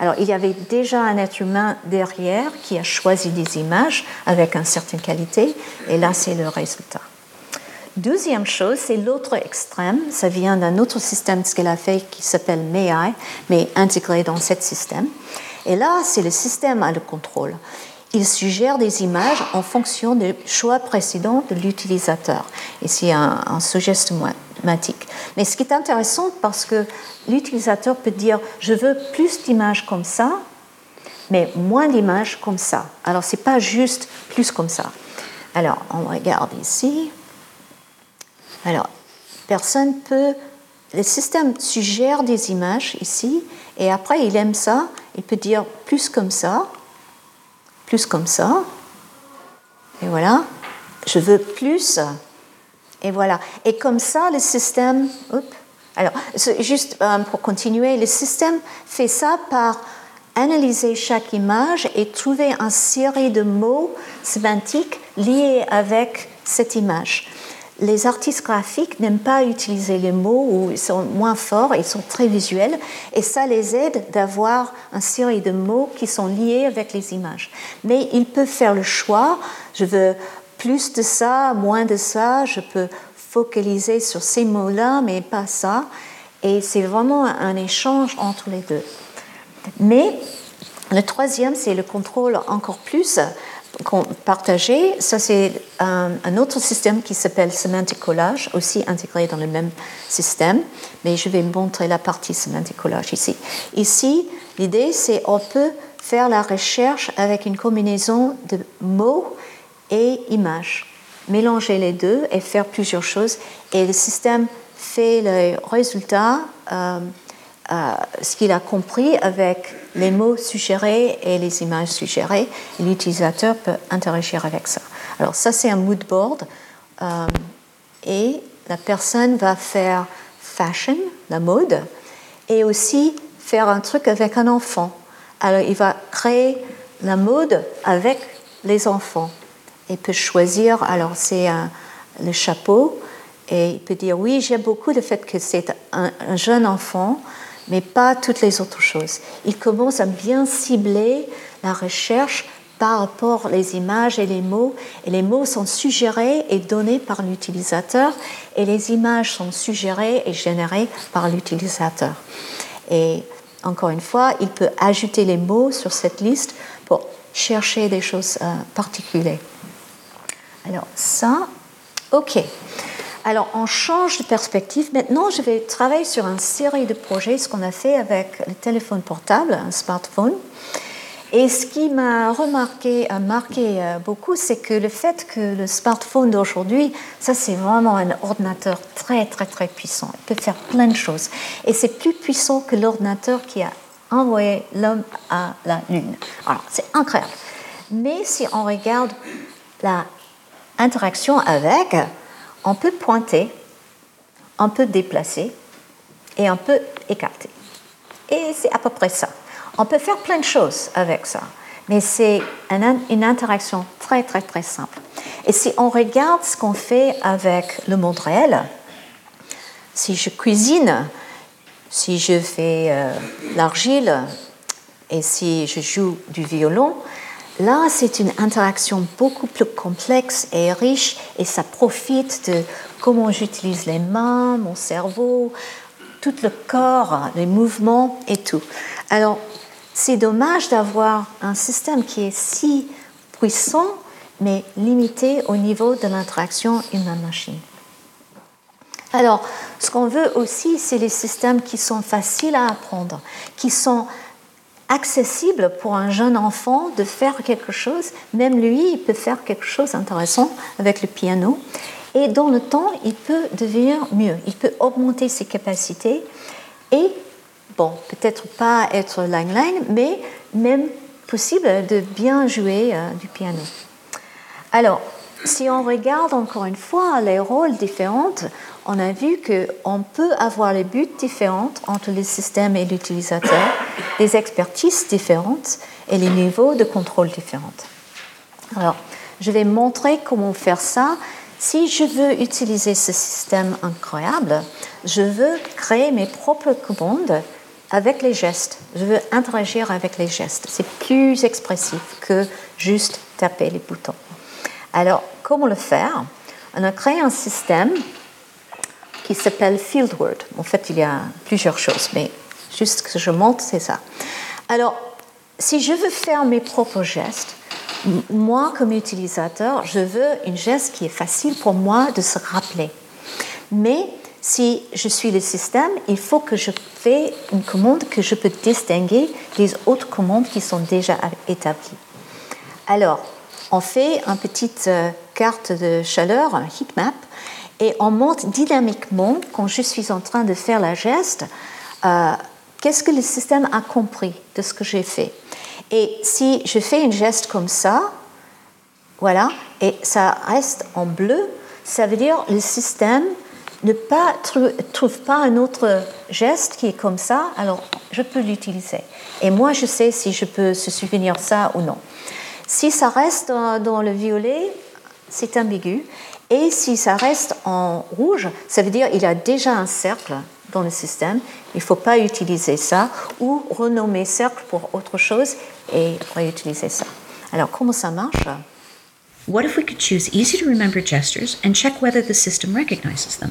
Alors il y avait déjà un être humain derrière qui a choisi des images avec une certaine qualité et là c'est le résultat. Deuxième chose, c'est l'autre extrême. Ça vient d'un autre système, ce qu'elle a fait, qui s'appelle MAI, mais intégré dans ce système. Et là, c'est le système à le contrôle. Il suggère des images en fonction des choix précédents de l'utilisateur. Ici, un, un suggestionmatique. Mais ce qui est intéressant, parce que l'utilisateur peut dire je veux plus d'images comme ça, mais moins d'images comme ça. Alors, ce n'est pas juste plus comme ça. Alors, on regarde ici. Alors, personne peut. Le système suggère des images ici, et après, il aime ça. Il peut dire plus comme ça, plus comme ça. Et voilà. Je veux plus. Et voilà. Et comme ça, le système. Oups. Alors, juste euh, pour continuer, le système fait ça par analyser chaque image et trouver une série de mots sémantiques liés avec cette image. Les artistes graphiques n'aiment pas utiliser les mots ou ils sont moins forts, ils sont très visuels et ça les aide d'avoir une série de mots qui sont liés avec les images. Mais ils peuvent faire le choix, je veux plus de ça, moins de ça, je peux focaliser sur ces mots-là, mais pas ça. Et c'est vraiment un échange entre les deux. Mais le troisième, c'est le contrôle encore plus partagé, ça c'est un, autre système qui s'appelle Semantic Collage, aussi intégré dans le même système, mais je vais montrer la partie Semantic Collage ici. Ici, l'idée c'est on peut faire la recherche avec une combinaison de mots et images, mélanger les deux et faire plusieurs choses, et le système fait le résultat. Euh, ce qu'il a compris avec les mots suggérés et les images suggérées, l'utilisateur peut interagir avec ça. Alors ça, c'est un mood board, euh, et la personne va faire fashion, la mode, et aussi faire un truc avec un enfant. Alors il va créer la mode avec les enfants et peut choisir, alors c'est le chapeau, et il peut dire oui, j'aime beaucoup le fait que c'est un jeune enfant, mais pas toutes les autres choses. Il commence à bien cibler la recherche par rapport aux images et les mots. Et les mots sont suggérés et donnés par l'utilisateur, et les images sont suggérées et générées par l'utilisateur. Et encore une fois, il peut ajouter les mots sur cette liste pour chercher des choses euh, particulières. Alors ça, ok. Alors, on change de perspective. Maintenant, je vais travailler sur une série de projets, ce qu'on a fait avec le téléphone portable, un smartphone. Et ce qui m'a remarqué, marqué euh, beaucoup, c'est que le fait que le smartphone d'aujourd'hui, ça c'est vraiment un ordinateur très très très puissant. Il peut faire plein de choses. Et c'est plus puissant que l'ordinateur qui a envoyé l'homme à la Lune. Alors, c'est incroyable. Mais si on regarde la interaction avec, on peut pointer, on peut déplacer et on peut écarter. Et c'est à peu près ça. On peut faire plein de choses avec ça, mais c'est une interaction très très très simple. Et si on regarde ce qu'on fait avec le monde réel, si je cuisine, si je fais euh, l'argile et si je joue du violon, Là, c'est une interaction beaucoup plus complexe et riche et ça profite de comment j'utilise les mains, mon cerveau, tout le corps, les mouvements et tout. Alors, c'est dommage d'avoir un système qui est si puissant mais limité au niveau de l'interaction humaine-machine. Alors, ce qu'on veut aussi, c'est les systèmes qui sont faciles à apprendre, qui sont accessible pour un jeune enfant de faire quelque chose. Même lui, il peut faire quelque chose d'intéressant avec le piano. Et dans le temps, il peut devenir mieux. Il peut augmenter ses capacités. Et, bon, peut-être pas être Lang, mais même possible de bien jouer euh, du piano. Alors, si on regarde encore une fois les rôles différents, on a vu qu'on peut avoir les buts différents entre le système et l'utilisateur, les expertises différentes et les niveaux de contrôle différents. Alors, je vais montrer comment faire ça. Si je veux utiliser ce système incroyable, je veux créer mes propres commandes avec les gestes. Je veux interagir avec les gestes. C'est plus expressif que juste taper les boutons. Alors, comment le faire? On a créé un système qui s'appelle Fieldword. En fait, il y a plusieurs choses, mais juste ce que je montre, c'est ça. Alors, si je veux faire mes propres gestes, moi, comme utilisateur, je veux une geste qui est facile pour moi de se rappeler. Mais si je suis le système, il faut que je fais une commande que je peux distinguer des autres commandes qui sont déjà établies. Alors, on fait une petite euh, carte de chaleur, un heat map, et on montre dynamiquement, quand je suis en train de faire la geste, euh, qu'est-ce que le système a compris de ce que j'ai fait? Et si je fais une geste comme ça, voilà, et ça reste en bleu, ça veut dire le système ne trouve pas un autre geste qui est comme ça, alors je peux l'utiliser. Et moi, je sais si je peux se souvenir ça ou non. Si ça reste dans le violet, c'est ambigu. Et si ça reste en rouge, ça veut dire qu'il y a déjà un cercle dans le système. Il ne faut pas utiliser ça ou renommer cercle pour autre chose et réutiliser ça. Alors, comment ça marche? What if we could choose easy to remember gestures and check whether the system recognizes them?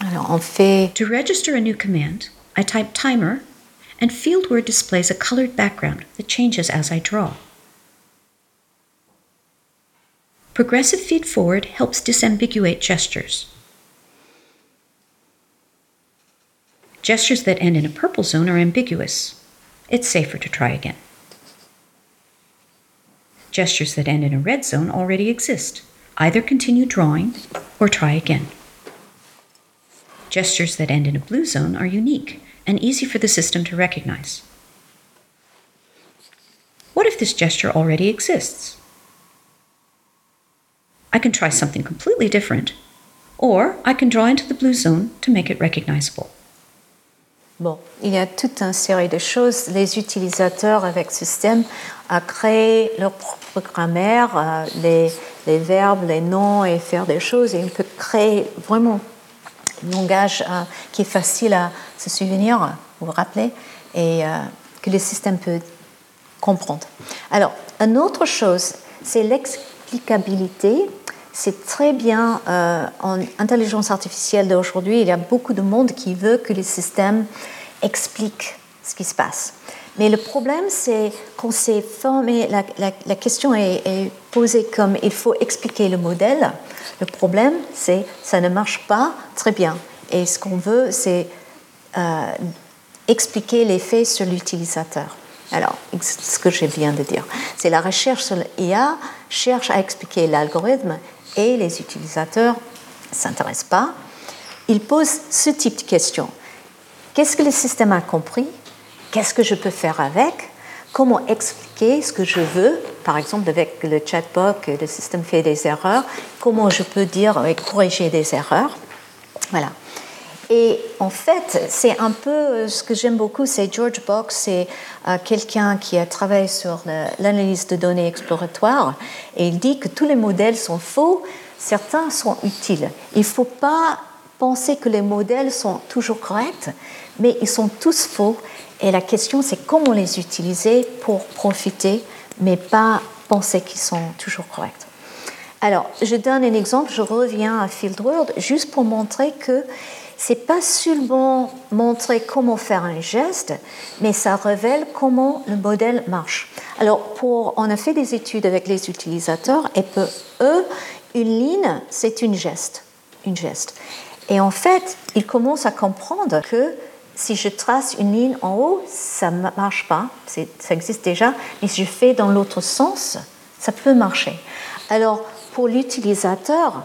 Alors, on fait. To register a new command, I type timer and Fieldword displays a colored background that changes as I draw. Progressive feed forward helps disambiguate gestures. Gestures that end in a purple zone are ambiguous. It's safer to try again. Gestures that end in a red zone already exist. Either continue drawing or try again. Gestures that end in a blue zone are unique and easy for the system to recognize. What if this gesture already exists? I can try something completely different, or I can draw into the blue zone to make it recognizable. Bon, il y a toute une série de choses. Les utilisateurs avec ce système à créer leur propre grammaire, euh, les, les, verbes, les noms et faire des choses. Et on peut créer vraiment un langage euh, qui est facile à se souvenir, vous vous rappelez, et euh, que le système peut comprendre. Alors, une autre chose, c'est l'explicabilité c'est très bien euh, en intelligence artificielle d'aujourd'hui. Il y a beaucoup de monde qui veut que le système explique ce qui se passe. Mais le problème, c'est quand c'est formé, la, question est, posée comme il faut expliquer le modèle. Le problème, c'est ça ne marche pas très bien. Et ce qu'on veut, c'est euh, expliquer l'effet sur l'utilisateur. Alors, ce que je viens de dire, c'est la recherche sur l'IA cherche à expliquer l'algorithme et les utilisateurs ne s'intéressent pas, ils posent ce type de questions. Qu'est-ce que le système a compris? Qu'est-ce que je peux faire avec? Comment expliquer ce que je veux? Par exemple, avec le chatbot, le système fait des erreurs. Comment je peux dire et corriger des erreurs? Voilà. Et en fait, c'est un peu euh, ce que j'aime beaucoup, c'est George Box, c'est euh, quelqu'un qui a travaillé sur l'analyse de données exploratoires, et il dit que tous les modèles sont faux, certains sont utiles. Il ne faut pas penser que les modèles sont toujours corrects, mais ils sont tous faux, et la question c'est comment les utiliser pour profiter, mais pas penser qu'ils sont toujours corrects. Alors, je donne un exemple, je reviens à FieldWorld, juste pour montrer que c'est pas seulement montrer comment faire un geste, mais ça révèle comment le modèle marche. Alors, pour, on a fait des études avec les utilisateurs et pour eux, une ligne, c'est une geste, une geste. Et en fait, ils commencent à comprendre que si je trace une ligne en haut, ça ne marche pas, ça existe déjà, mais si je fais dans l'autre sens, ça peut marcher. Alors, pour l'utilisateur,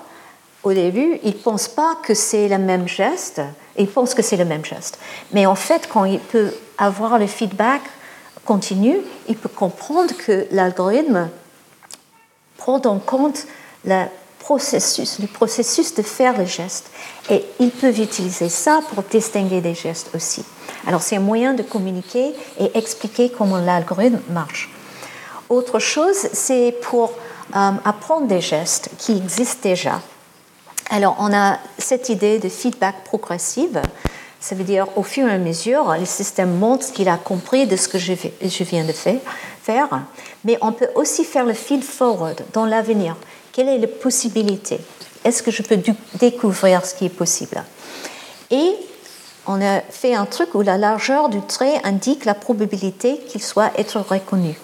au début, il ne pense pas que c'est le même geste, il pense que c'est le même geste. Mais en fait, quand il peut avoir le feedback continu, il peut comprendre que l'algorithme prend en compte le processus, le processus de faire le geste. Et ils peuvent utiliser ça pour distinguer des gestes aussi. Alors c'est un moyen de communiquer et expliquer comment l'algorithme marche. Autre chose, c'est pour euh, apprendre des gestes qui existent déjà. Alors, on a cette idée de feedback progressif. Ça veut dire, au fur et à mesure, le système montre ce qu'il a compris de ce que je, viens de faire. Mais on peut aussi faire le feed forward dans l'avenir. Quelle est la possibilité? Est-ce que je peux découvrir ce qui est possible? Et on a fait un truc où la largeur du trait indique la probabilité qu'il soit reconnu.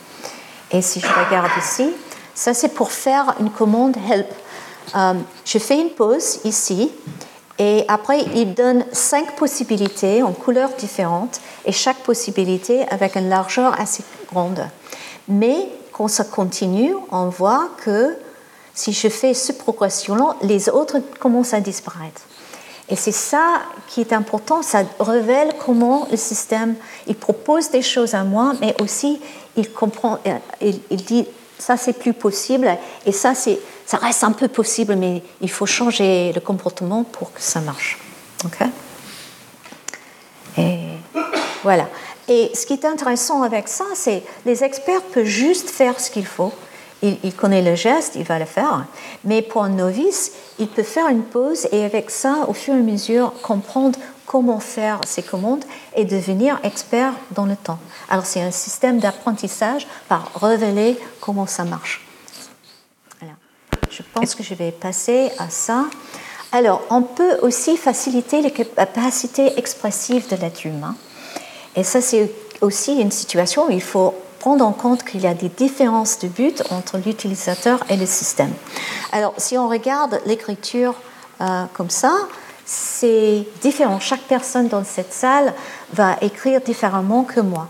Et si je regarde ici, ça c'est pour faire une commande help euh, je fais une pause ici et après il donne cinq possibilités en couleurs différentes et chaque possibilité avec une largeur assez grande. Mais quand ça continue, on voit que si je fais cette progression-là, les autres commencent à disparaître. Et c'est ça qui est important, ça révèle comment le système, il propose des choses à moi, mais aussi il comprend, euh, il dit ça c'est plus possible et ça ça reste un peu possible, mais il faut changer le comportement pour que ça marche. Ok? Et voilà. Et ce qui est intéressant avec ça, c'est les experts peuvent juste faire ce qu'il faut. Il, il, connaît le geste, il va le faire. Mais pour un novice, il peut faire une pause et avec ça, au fur et à mesure, comprendre comment faire ces commandes et devenir expert dans le temps. Alors c'est un système d'apprentissage par révéler comment ça marche. Je pense que je vais passer à ça. Alors, on peut aussi faciliter les capacités expressives de l'être humain. Et ça, c'est aussi une situation où il faut prendre en compte qu'il y a des différences de but entre l'utilisateur et le système. Alors, si on regarde l'écriture euh, comme ça, c'est différent. Chaque personne dans cette salle va écrire différemment que moi.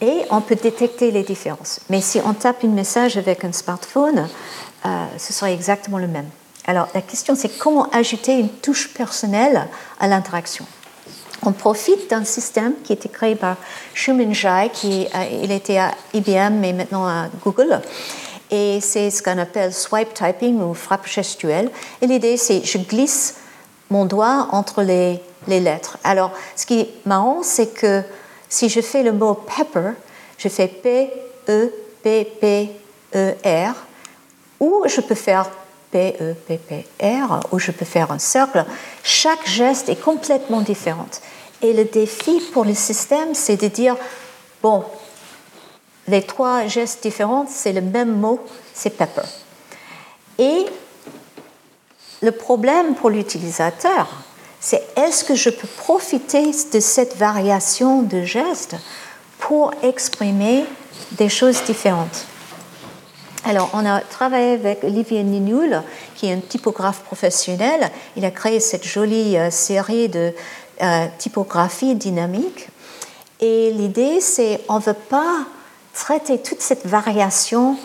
Et on peut détecter les différences. Mais si on tape un message avec un smartphone, euh, ce serait exactement le même. Alors la question c'est comment ajouter une touche personnelle à l'interaction. On profite d'un système qui a été créé par Shumin Jai, qui euh, il était à IBM et maintenant à Google. Et c'est ce qu'on appelle swipe typing ou frappe gestuelle. Et l'idée c'est je glisse mon doigt entre les, les lettres. Alors ce qui est marrant c'est que si je fais le mot pepper, je fais P-E-P-P-E-R, ou je peux faire P-E-P-P-R, ou je peux faire un cercle. Chaque geste est complètement différent. Et le défi pour le système, c'est de dire, bon, les trois gestes différents, c'est le même mot, c'est pepper. Et le problème pour l'utilisateur, c'est est-ce que je peux profiter de cette variation de gestes pour exprimer des choses différentes? Alors, on a travaillé avec Olivier Ninoul, qui est un typographe professionnel. Il a créé cette jolie euh, série de euh, typographie dynamique. Et l'idée, c'est on ne veut pas traiter toute cette variation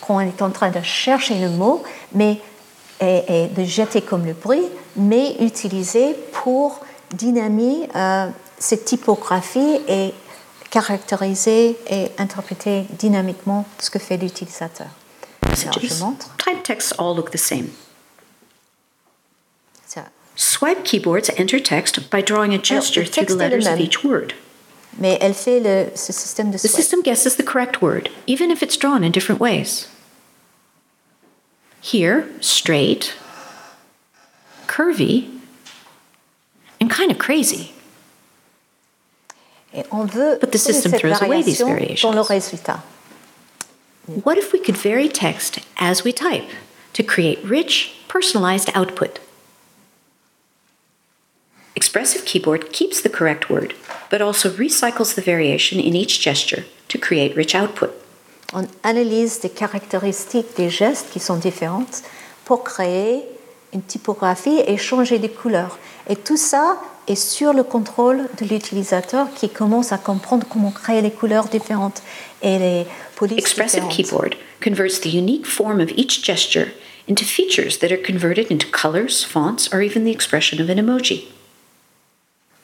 qu'on est en train de chercher le mot, mais et, de jeter comme le bruit, mais utiliser pour dynamiser euh, cette typographie et caractériser et interpréter dynamiquement ce que fait l'utilisateur. Alors, je montre. Type texts all look the same. Swipe keyboards enter text by drawing a gesture Alors, through the letters of each word. Mais elle fait le, ce système de The system guesses the correct word, even if it's drawn in different ways. Here, straight, curvy, and kind of crazy. But the system throws away these variations. dans le résultat. What if we could vary text as we type to create rich, personalized output? Expressive Keyboard keeps the correct word, but also recycles the variation in each gesture to create rich output. On analyse des caractéristiques des gestes qui sont différentes pour créer une typographie et changer de couleurs. Et tout ça est sur le contrôle de l'utilisateur qui commence à comprendre comment créer les couleurs différentes et les polices Expressive différentes. Keyboard converts the unique form of each gesture into features that are converted into colors, fonts, or even the expression of an emoji.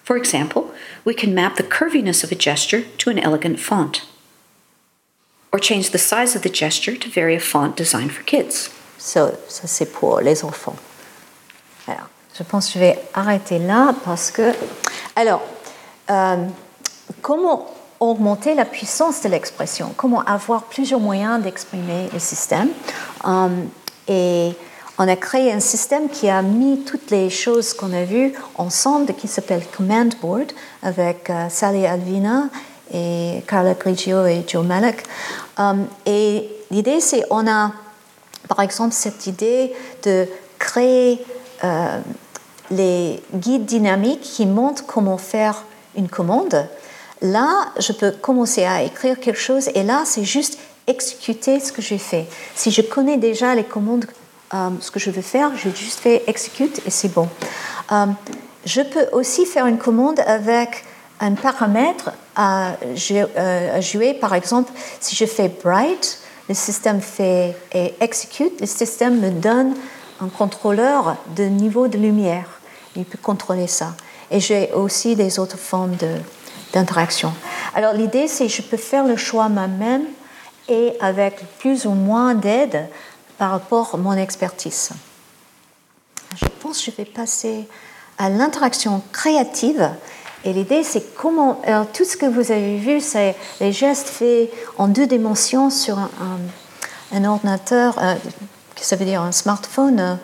For example, we can map the curviness of a gesture to an elegant font, or change the size of the gesture to vary a font designed for kids. Ça, ça c'est pour les enfants. Alors, je pense que je vais arrêter là parce que. Alors, euh, comment augmenter la puissance de l'expression? Comment avoir plusieurs moyens d'exprimer le système? Euh, Et on a créé un système qui a mis toutes les choses qu'on a vues ensemble, qui s'appelle Command Board, avec euh, Sally Alvina et Carla Grigio et Joe Malek. Euh, et l'idée, c'est on a, par exemple, cette idée de créer euh, les guides dynamiques qui montrent comment faire une commande. Là, je peux commencer à écrire quelque chose et là, c'est juste exécuter ce que j'ai fait. Si je connais déjà les commandes, euh, ce que je veux faire, je juste fais execute et c'est bon. Je peux aussi faire une commande avec un paramètre euh, à jouer. Par exemple, si je fais bright, le système fait et execute, le système me donne un contrôleur de niveau de lumière. Il peut contrôler ça. Et j'ai aussi des autres formes d'interaction. Alors l'idée, c'est que je peux faire le choix moi-même et avec plus ou moins d'aide par rapport à mon expertise. Je pense que je vais passer à l'interaction créative. Et l'idée, c'est comment alors, tout ce que vous avez vu, c'est les gestes faits en deux dimensions sur un ordinateur, euh, ça veut dire un smartphone. euh,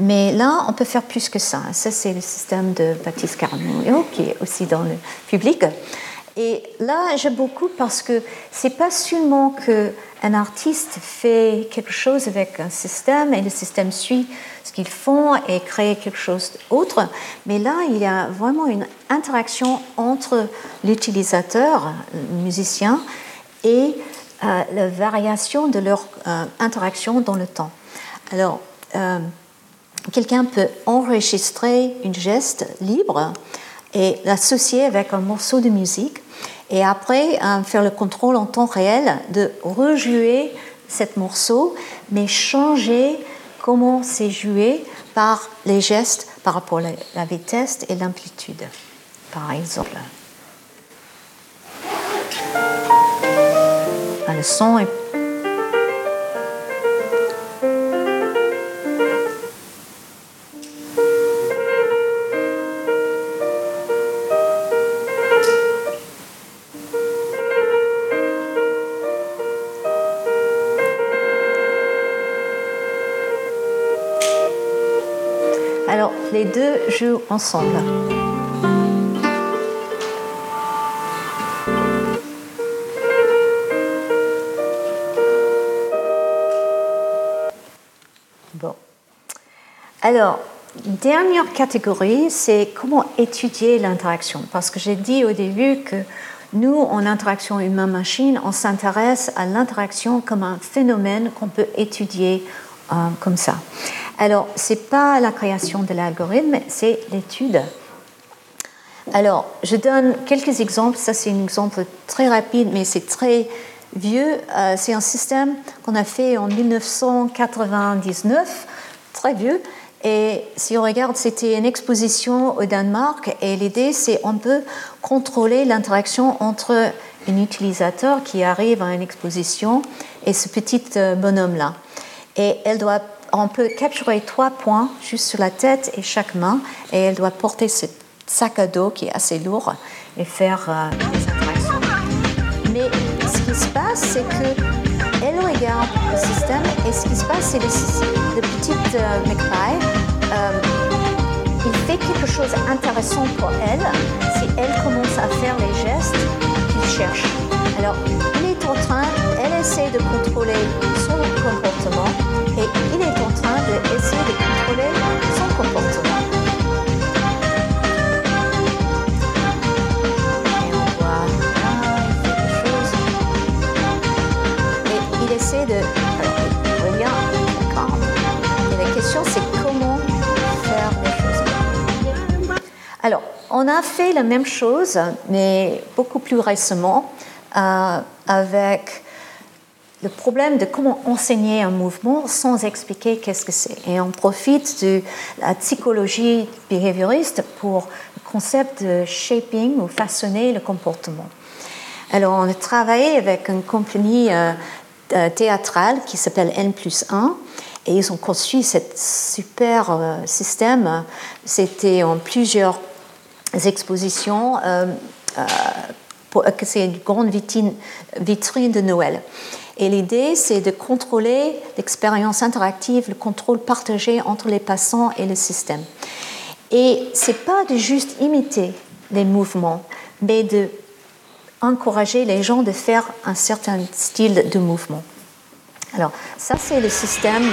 mais là, on peut faire plus que ça. Ça, c'est le système de Baptiste Carnot, qui est aussi dans le public. Et là, j'aime beaucoup parce que c'est pas seulement que un artiste fait quelque chose avec un système et le système suit ce qu'ils font et crée quelque chose d'autre. Mais là, il y a vraiment une interaction entre l'utilisateur, le musicien, et euh, la variation de leur euh, interaction dans le temps. Alors, euh, quelqu'un peut enregistrer une geste libre et l'associer avec un morceau de musique et après faire le contrôle en temps réel de rejouer cet morceau, mais changer comment c'est joué par les gestes par rapport à la vitesse et l'amplitude. Par exemple, le son est ensemble. Bon. Alors, dernière catégorie, c'est comment étudier l'interaction. Parce que j'ai dit au début que nous, en interaction humain-machine, on s'intéresse à l'interaction comme un phénomène qu'on peut étudier euh, comme ça. Alors, ce n'est pas la création de l'algorithme, c'est l'étude. Alors, je donne quelques exemples. Ça, c'est un exemple très rapide, mais c'est très vieux. Euh, c'est un système qu'on a fait en 1999, très vieux. Et si on regarde, c'était une exposition au Danemark. Et l'idée, c'est on peut contrôler l'interaction entre un utilisateur qui arrive à une exposition et ce petit euh, bonhomme-là. Et elle doit on peut capturer trois points juste sur la tête et chaque main, et elle doit porter ce sac à dos qui est assez lourd et faire euh, des interactions. Mais ce qui se passe, c'est que elle regarde le système, et ce qui se passe, c'est le, le petit euh. Euh, il fait quelque chose d'intéressant pour elle si elle commence à faire les gestes qu'il cherche. Alors, il est en train, de contrôler son comportement et il est en train d'essayer de, contrôler son comportement. Et on voit là, il fait des. Et il essaie de. Alors, il revient d'accord. Et la question, c'est comment faire les choses. Alors, on a fait la même chose, mais beaucoup plus récemment, euh, avec le problème de comment enseigner un mouvement sans expliquer qu'est-ce que c'est. Et on profite de la psychologie behavioriste pour le concept de shaping ou façonner le comportement. Alors on a travaillé avec une compagnie euh, euh, théâtrale qui s'appelle N plus 1 et ils ont conçu ce super euh, système. C'était en plusieurs expositions. c'est une grande vitrine de Noël. Et l'idée, c'est de contrôler l'expérience interactive, le contrôle partagé entre les passants et le système. Et c'est pas de juste imiter les mouvements, mais de encourager les gens de faire un certain style de mouvement. Alors, ça c'est le système,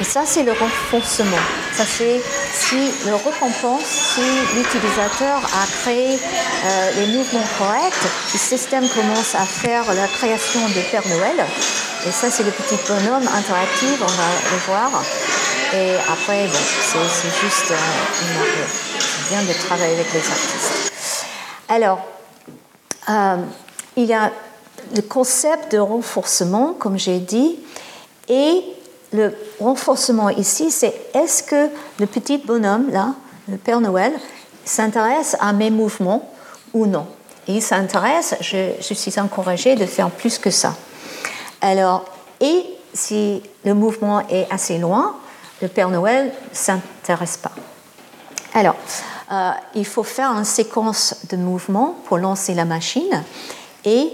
et ça c'est le renforcement. Ça c'est si le récompense, si l'utilisateur a créé euh, les mouvements corrects, le système commence à faire la création de Père Noël. Et ça c'est le petit bonhomme interactif, on va le voir. Et après, c'est juste euh, bien de travailler avec les artistes. Alors, euh, il y a le concept de renforcement, comme j'ai dit, et le renforcement ici, c'est est-ce que le petit bonhomme, là, le Père Noël, s'intéresse à mes mouvements ou non? Il s'intéresse, je, je, suis encouragée de faire plus que ça. Alors, et si le mouvement est assez loin, le Père Noël ne s'intéresse pas. Alors, euh, il faut faire une séquence de mouvements pour lancer la machine et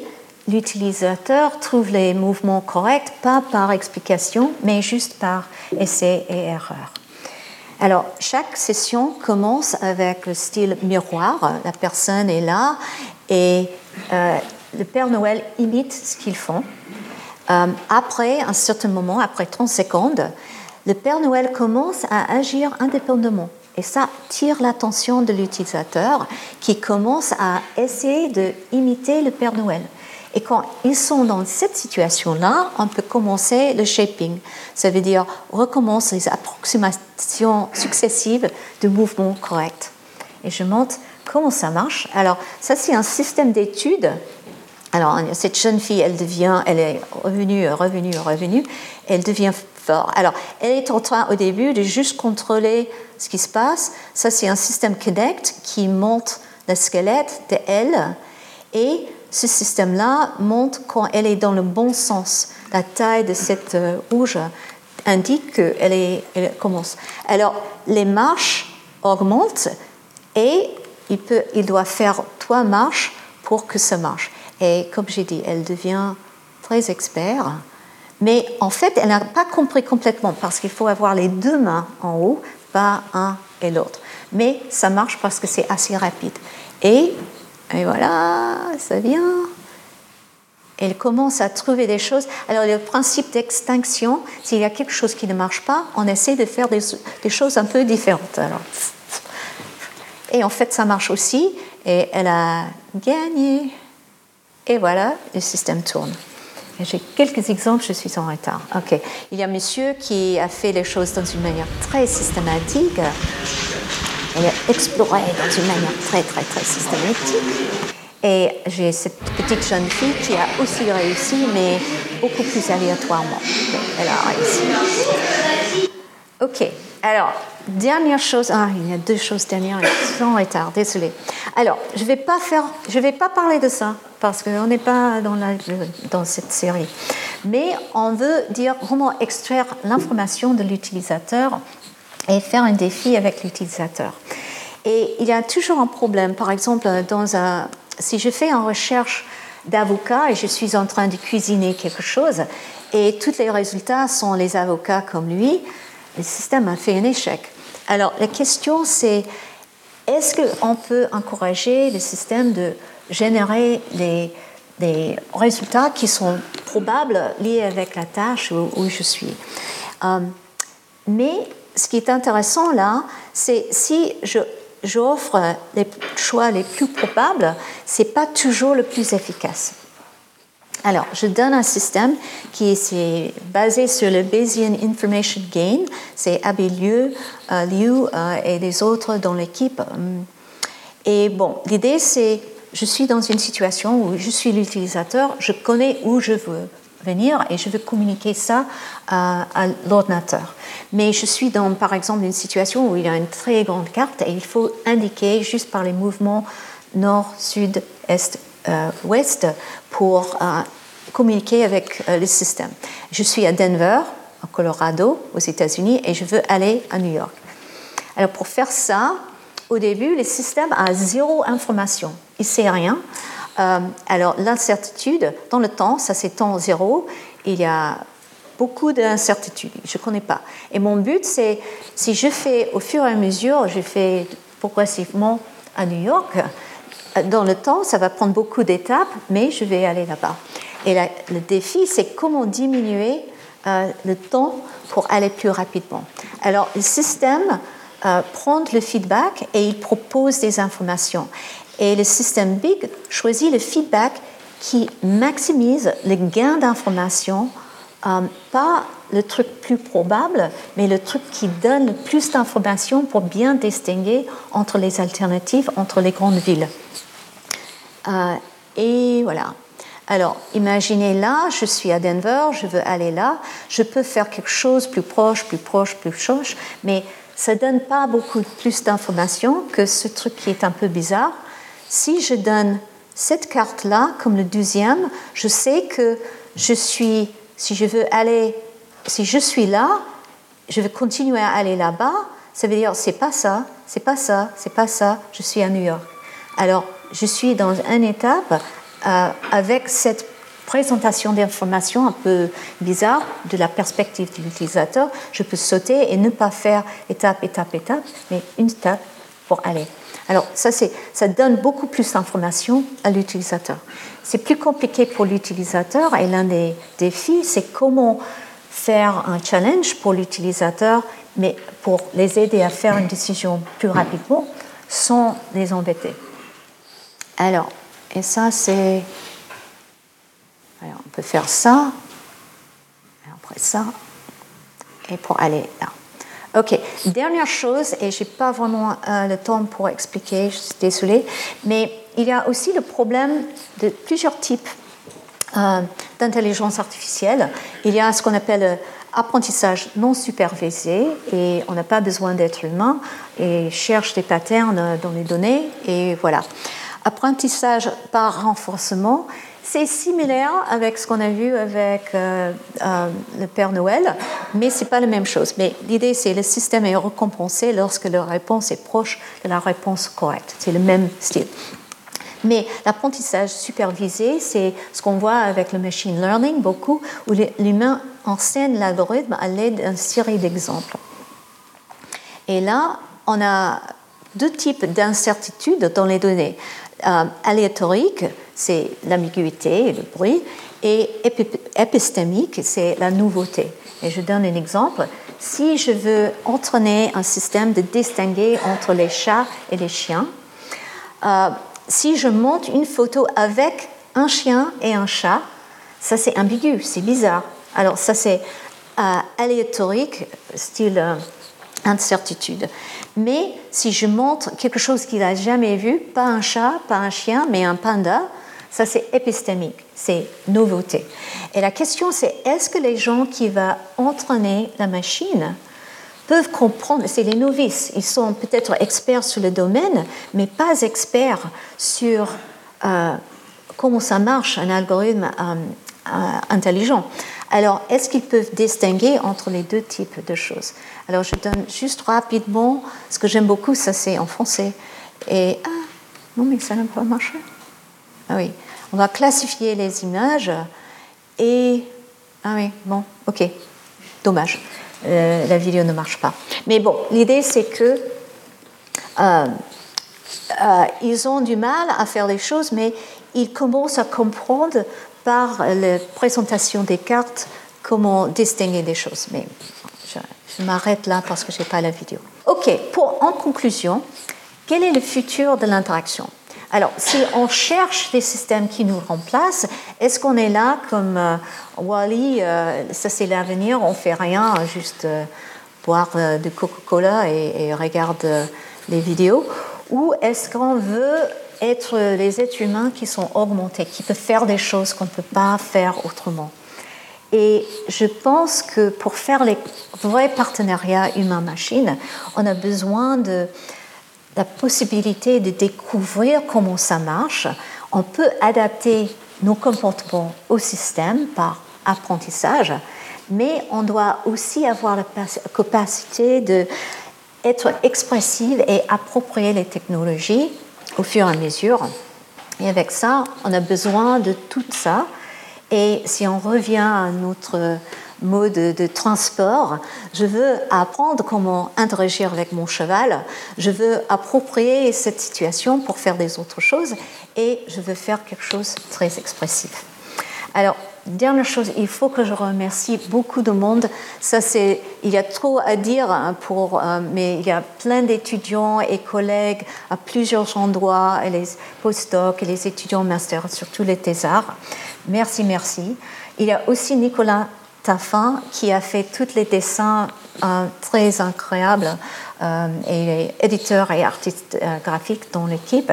l'utilisateur trouve les mouvements corrects, pas par explication, mais juste par essai et erreur. Alors, chaque session commence avec le style miroir. La personne est là et euh, le Père Noël imite ce qu'ils font. euh, après un certain moment, après 30 secondes, le Père Noël commence à agir indépendamment. Et ça tire l'attention de l'utilisateur qui commence à essayer d'imiter le Père Noël. Et quand ils sont dans cette situation-là, on peut commencer le shaping. Ça veut dire recommence les approximations successives de mouvements corrects. Et je montre comment ça marche. Alors, ça, c'est un système d'études. Alors, cette jeune fille, elle devient, elle est revenue, revenue, revenue, elle devient forte. Alors, elle est en train au début de juste contrôler ce qui se passe. Ça, c'est un système Connect qui montre le squelette de elle et ce système-là montre quand elle est dans le bon sens. La taille de cette euh, rouge indique qu'elle elle commence. Alors, les marches augmentent et il, peut, il doit faire trois marches pour que ça marche. Et comme j'ai dit, elle devient très expert. Mais en fait, elle n'a pas compris complètement parce qu'il faut avoir les deux mains en haut, pas un et l'autre. Mais ça marche parce que c'est assez rapide. Et et voilà, ça vient. Elle commence à trouver des choses. Alors, le principe d'extinction, s'il y a quelque chose qui ne marche pas, on essaie de faire des, choses un peu différentes. Et en fait, ça marche aussi. Et elle a gagné. Et voilà, le système tourne. J'ai quelques exemples, je suis en retard. Ok. Il y a un monsieur qui a fait les choses dans une manière très systématique. Elle a exploré dans manière très, très, très systématique. Et j'ai cette petite jeune fille qui a aussi réussi, mais beaucoup plus aléatoirement. Elle a réussi. Ok, alors, dernière chose. Ah, il y a deux choses dernières, elles sont en retard, désolé. Alors, je ne vais, pas faire, je vais pas parler de ça, parce qu'on n'est pas dans, la, dans cette série. Mais on veut dire comment extraire l'information de l'utilisateur et faire un défi avec l'utilisateur. Et il y a toujours un problème. Par exemple, dans un, si je fais une recherche d'avocat et je suis en train de cuisiner quelque chose et tous les résultats sont les avocats comme lui, le système a fait un échec. Alors la question c'est est-ce qu'on peut encourager le système de générer des, des, résultats qui sont probables liés avec la tâche où, où je suis? Euh, Mais ce qui est intéressant là, c'est si j'offre les choix les plus probables, ce n'est pas toujours le plus efficace. Alors, je donne un système qui est basé sur le Bayesian Information Gain. C'est Abby Liu, euh, euh, et les autres dans l'équipe. Et bon, l'idée, c'est je suis dans une situation où je suis l'utilisateur, je connais où je veux venir et je veux communiquer ça à, l'ordinateur. Mais je suis dans, par exemple, une situation où il y a une très grande carte et il faut indiquer juste par les mouvements nord, sud, est, euh, ouest pour euh, communiquer avec euh, le système. Je suis à Denver, en Colorado, aux États-Unis, et je veux aller à New York. Alors pour faire ça, au début, le système a zéro information. Il ne sait rien. Euh, alors l'incertitude, dans le temps, ça c'est temps zéro, il y a beaucoup d'incertitudes, je ne connais pas. Et mon but, c'est, si je fais au fur et à mesure, je fais progressivement à New York, dans le temps, ça va prendre beaucoup d'étapes, mais je vais aller là-bas. Et le défi, c'est comment diminuer euh, le temps pour aller plus rapidement. Alors, le système euh, prend le feedback et il propose des informations. Et le système Big choisit le feedback qui maximise le gain d'information, euh, pas le truc plus probable, mais le truc qui donne le plus d'informations pour bien distinguer entre les alternatives, entre les grandes villes. Euh, et voilà. Alors, imaginez là, je suis à Denver, je veux aller là, je peux faire quelque chose plus proche, plus proche, plus proche, mais ça ne donne pas beaucoup plus d'informations que ce truc qui est un peu bizarre. Si je donne cette carte-là comme le deuxième, je sais que je suis, si je veux aller, si je suis là, je veux continuer à aller là-bas, ça veut dire c'est pas ça, c'est pas ça, c'est pas ça, je suis à New York. Alors, je suis dans une étape euh, avec cette présentation d'informations un peu bizarre de la perspective de l'utilisateur. Je peux sauter et ne pas faire étape, étape, étape, mais une étape, pour aller. Alors, ça, ça donne beaucoup plus d'informations à l'utilisateur. C'est plus compliqué pour l'utilisateur et l'un des défis, c'est comment faire un challenge pour l'utilisateur, mais pour les aider à faire une décision plus rapidement sans les embêter. Alors, et ça, c'est. on peut faire ça, après ça, et pour aller là. Ok, dernière chose, et je n'ai pas vraiment euh, le temps pour expliquer, je suis désolée, mais il y a aussi le problème de plusieurs types euh, d'intelligence artificielle. Il y a ce qu'on appelle apprentissage non supervisé, et on n'a pas besoin d'être humain, et cherche des patterns dans les données, et voilà. Apprentissage par renforcement, c'est similaire avec ce qu'on a vu avec euh, euh, le Père Noël, mais ce n'est pas la même chose. Mais l'idée, c'est que le système est récompensé lorsque la réponse est proche de la réponse correcte. C'est le même style. Mais l'apprentissage supervisé, c'est ce qu'on voit avec le machine learning beaucoup, où l'humain enseigne l'algorithme à l'aide d'une série d'exemples. Et là, on a deux types d'incertitudes dans les données. Euh, c'est l'ambiguïté le bruit, et épistémique, c'est la nouveauté. Et je donne un exemple. Si je veux entraîner un système de distinguer entre les chats et les chiens, euh, si je monte une photo avec un chien et un chat, ça c'est ambigu, c'est bizarre. Alors ça c'est euh, aléatorique, style incertitude. Mais si je montre quelque chose qu'il n'a jamais vu, pas un chat, pas un chien, mais un panda, ça c'est épistémique, c'est nouveauté. Et la question c'est est-ce que les gens qui vont entraîner la machine peuvent comprendre, c'est les novices, ils sont peut-être experts sur le domaine, mais pas experts sur euh, comment ça marche un algorithme euh, euh, intelligent. Alors, est-ce qu'ils peuvent distinguer entre les deux types de choses? Alors, je donne juste rapidement, ce que j'aime beaucoup, ça c'est en français. Et, ah, non, mais ça n'a pas marché. Ah oui, on va classifier les images et, ah oui, bon, ok, dommage, euh, la vidéo ne marche pas. Mais bon, l'idée c'est que euh, euh, ils ont du mal à faire les choses, mais ils commencent à comprendre par la présentation des cartes comment distinguer des choses. Mais je, m'arrête là parce que je n'ai pas la vidéo. OK, pour, en conclusion, quel est le futur de l'interaction? Alors, si on cherche des systèmes qui nous remplacent, est-ce qu'on est là comme euh, Wally, euh, ça c'est l'avenir, on fait rien, juste euh, boire de Coca-Cola et, regarde les vidéos? Ou est-ce qu'on veut être les êtres humains qui sont augmentés, qui peuvent faire des choses qu'on ne peut pas faire autrement? Et je pense que pour faire les vrais partenariats humain-machine, on a besoin de la possibilité de découvrir comment ça marche. On peut adapter nos comportements au système par apprentissage, mais on doit aussi avoir la capacité d'être expressive et approprier les technologies au fur et à mesure. Et avec ça, on a besoin de tout ça. Et si on revient à notre mode de transport, je veux apprendre comment interagir avec mon cheval, je veux approprier cette situation pour faire des autres choses et je veux faire quelque chose de très expressif. Alors, dernière chose, il faut que je remercie beaucoup de monde. Ça, c'est, il y a trop à dire, hein, pour, euh, mais il y a plein d'étudiants et collègues à plusieurs endroits, et les postdocs et les étudiants master sur tous les thésards. Merci, merci. Il y a aussi Nicolas Taffin qui a fait tous les dessins euh, très incroyables euh, et éditeur et artiste graphique dans l'équipe.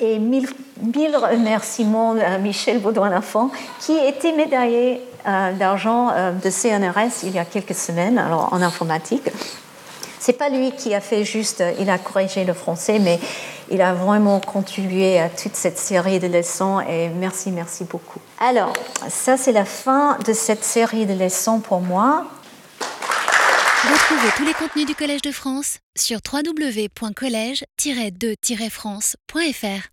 Et mille, remerciements à Michel Baudouin-Lafont, qui était médaillé euh, d'argent euh, de CNRS il y a quelques semaines, alors en informatique. C'est pas lui qui a fait juste, il a corrigé le français, mais il a vraiment contribué à toute cette série de leçons et merci, merci beaucoup. Alors, ça c'est la fin de cette série de leçons pour moi. Retrouvez tous les contenus du Collège de France sur www.colège-2-france.fr.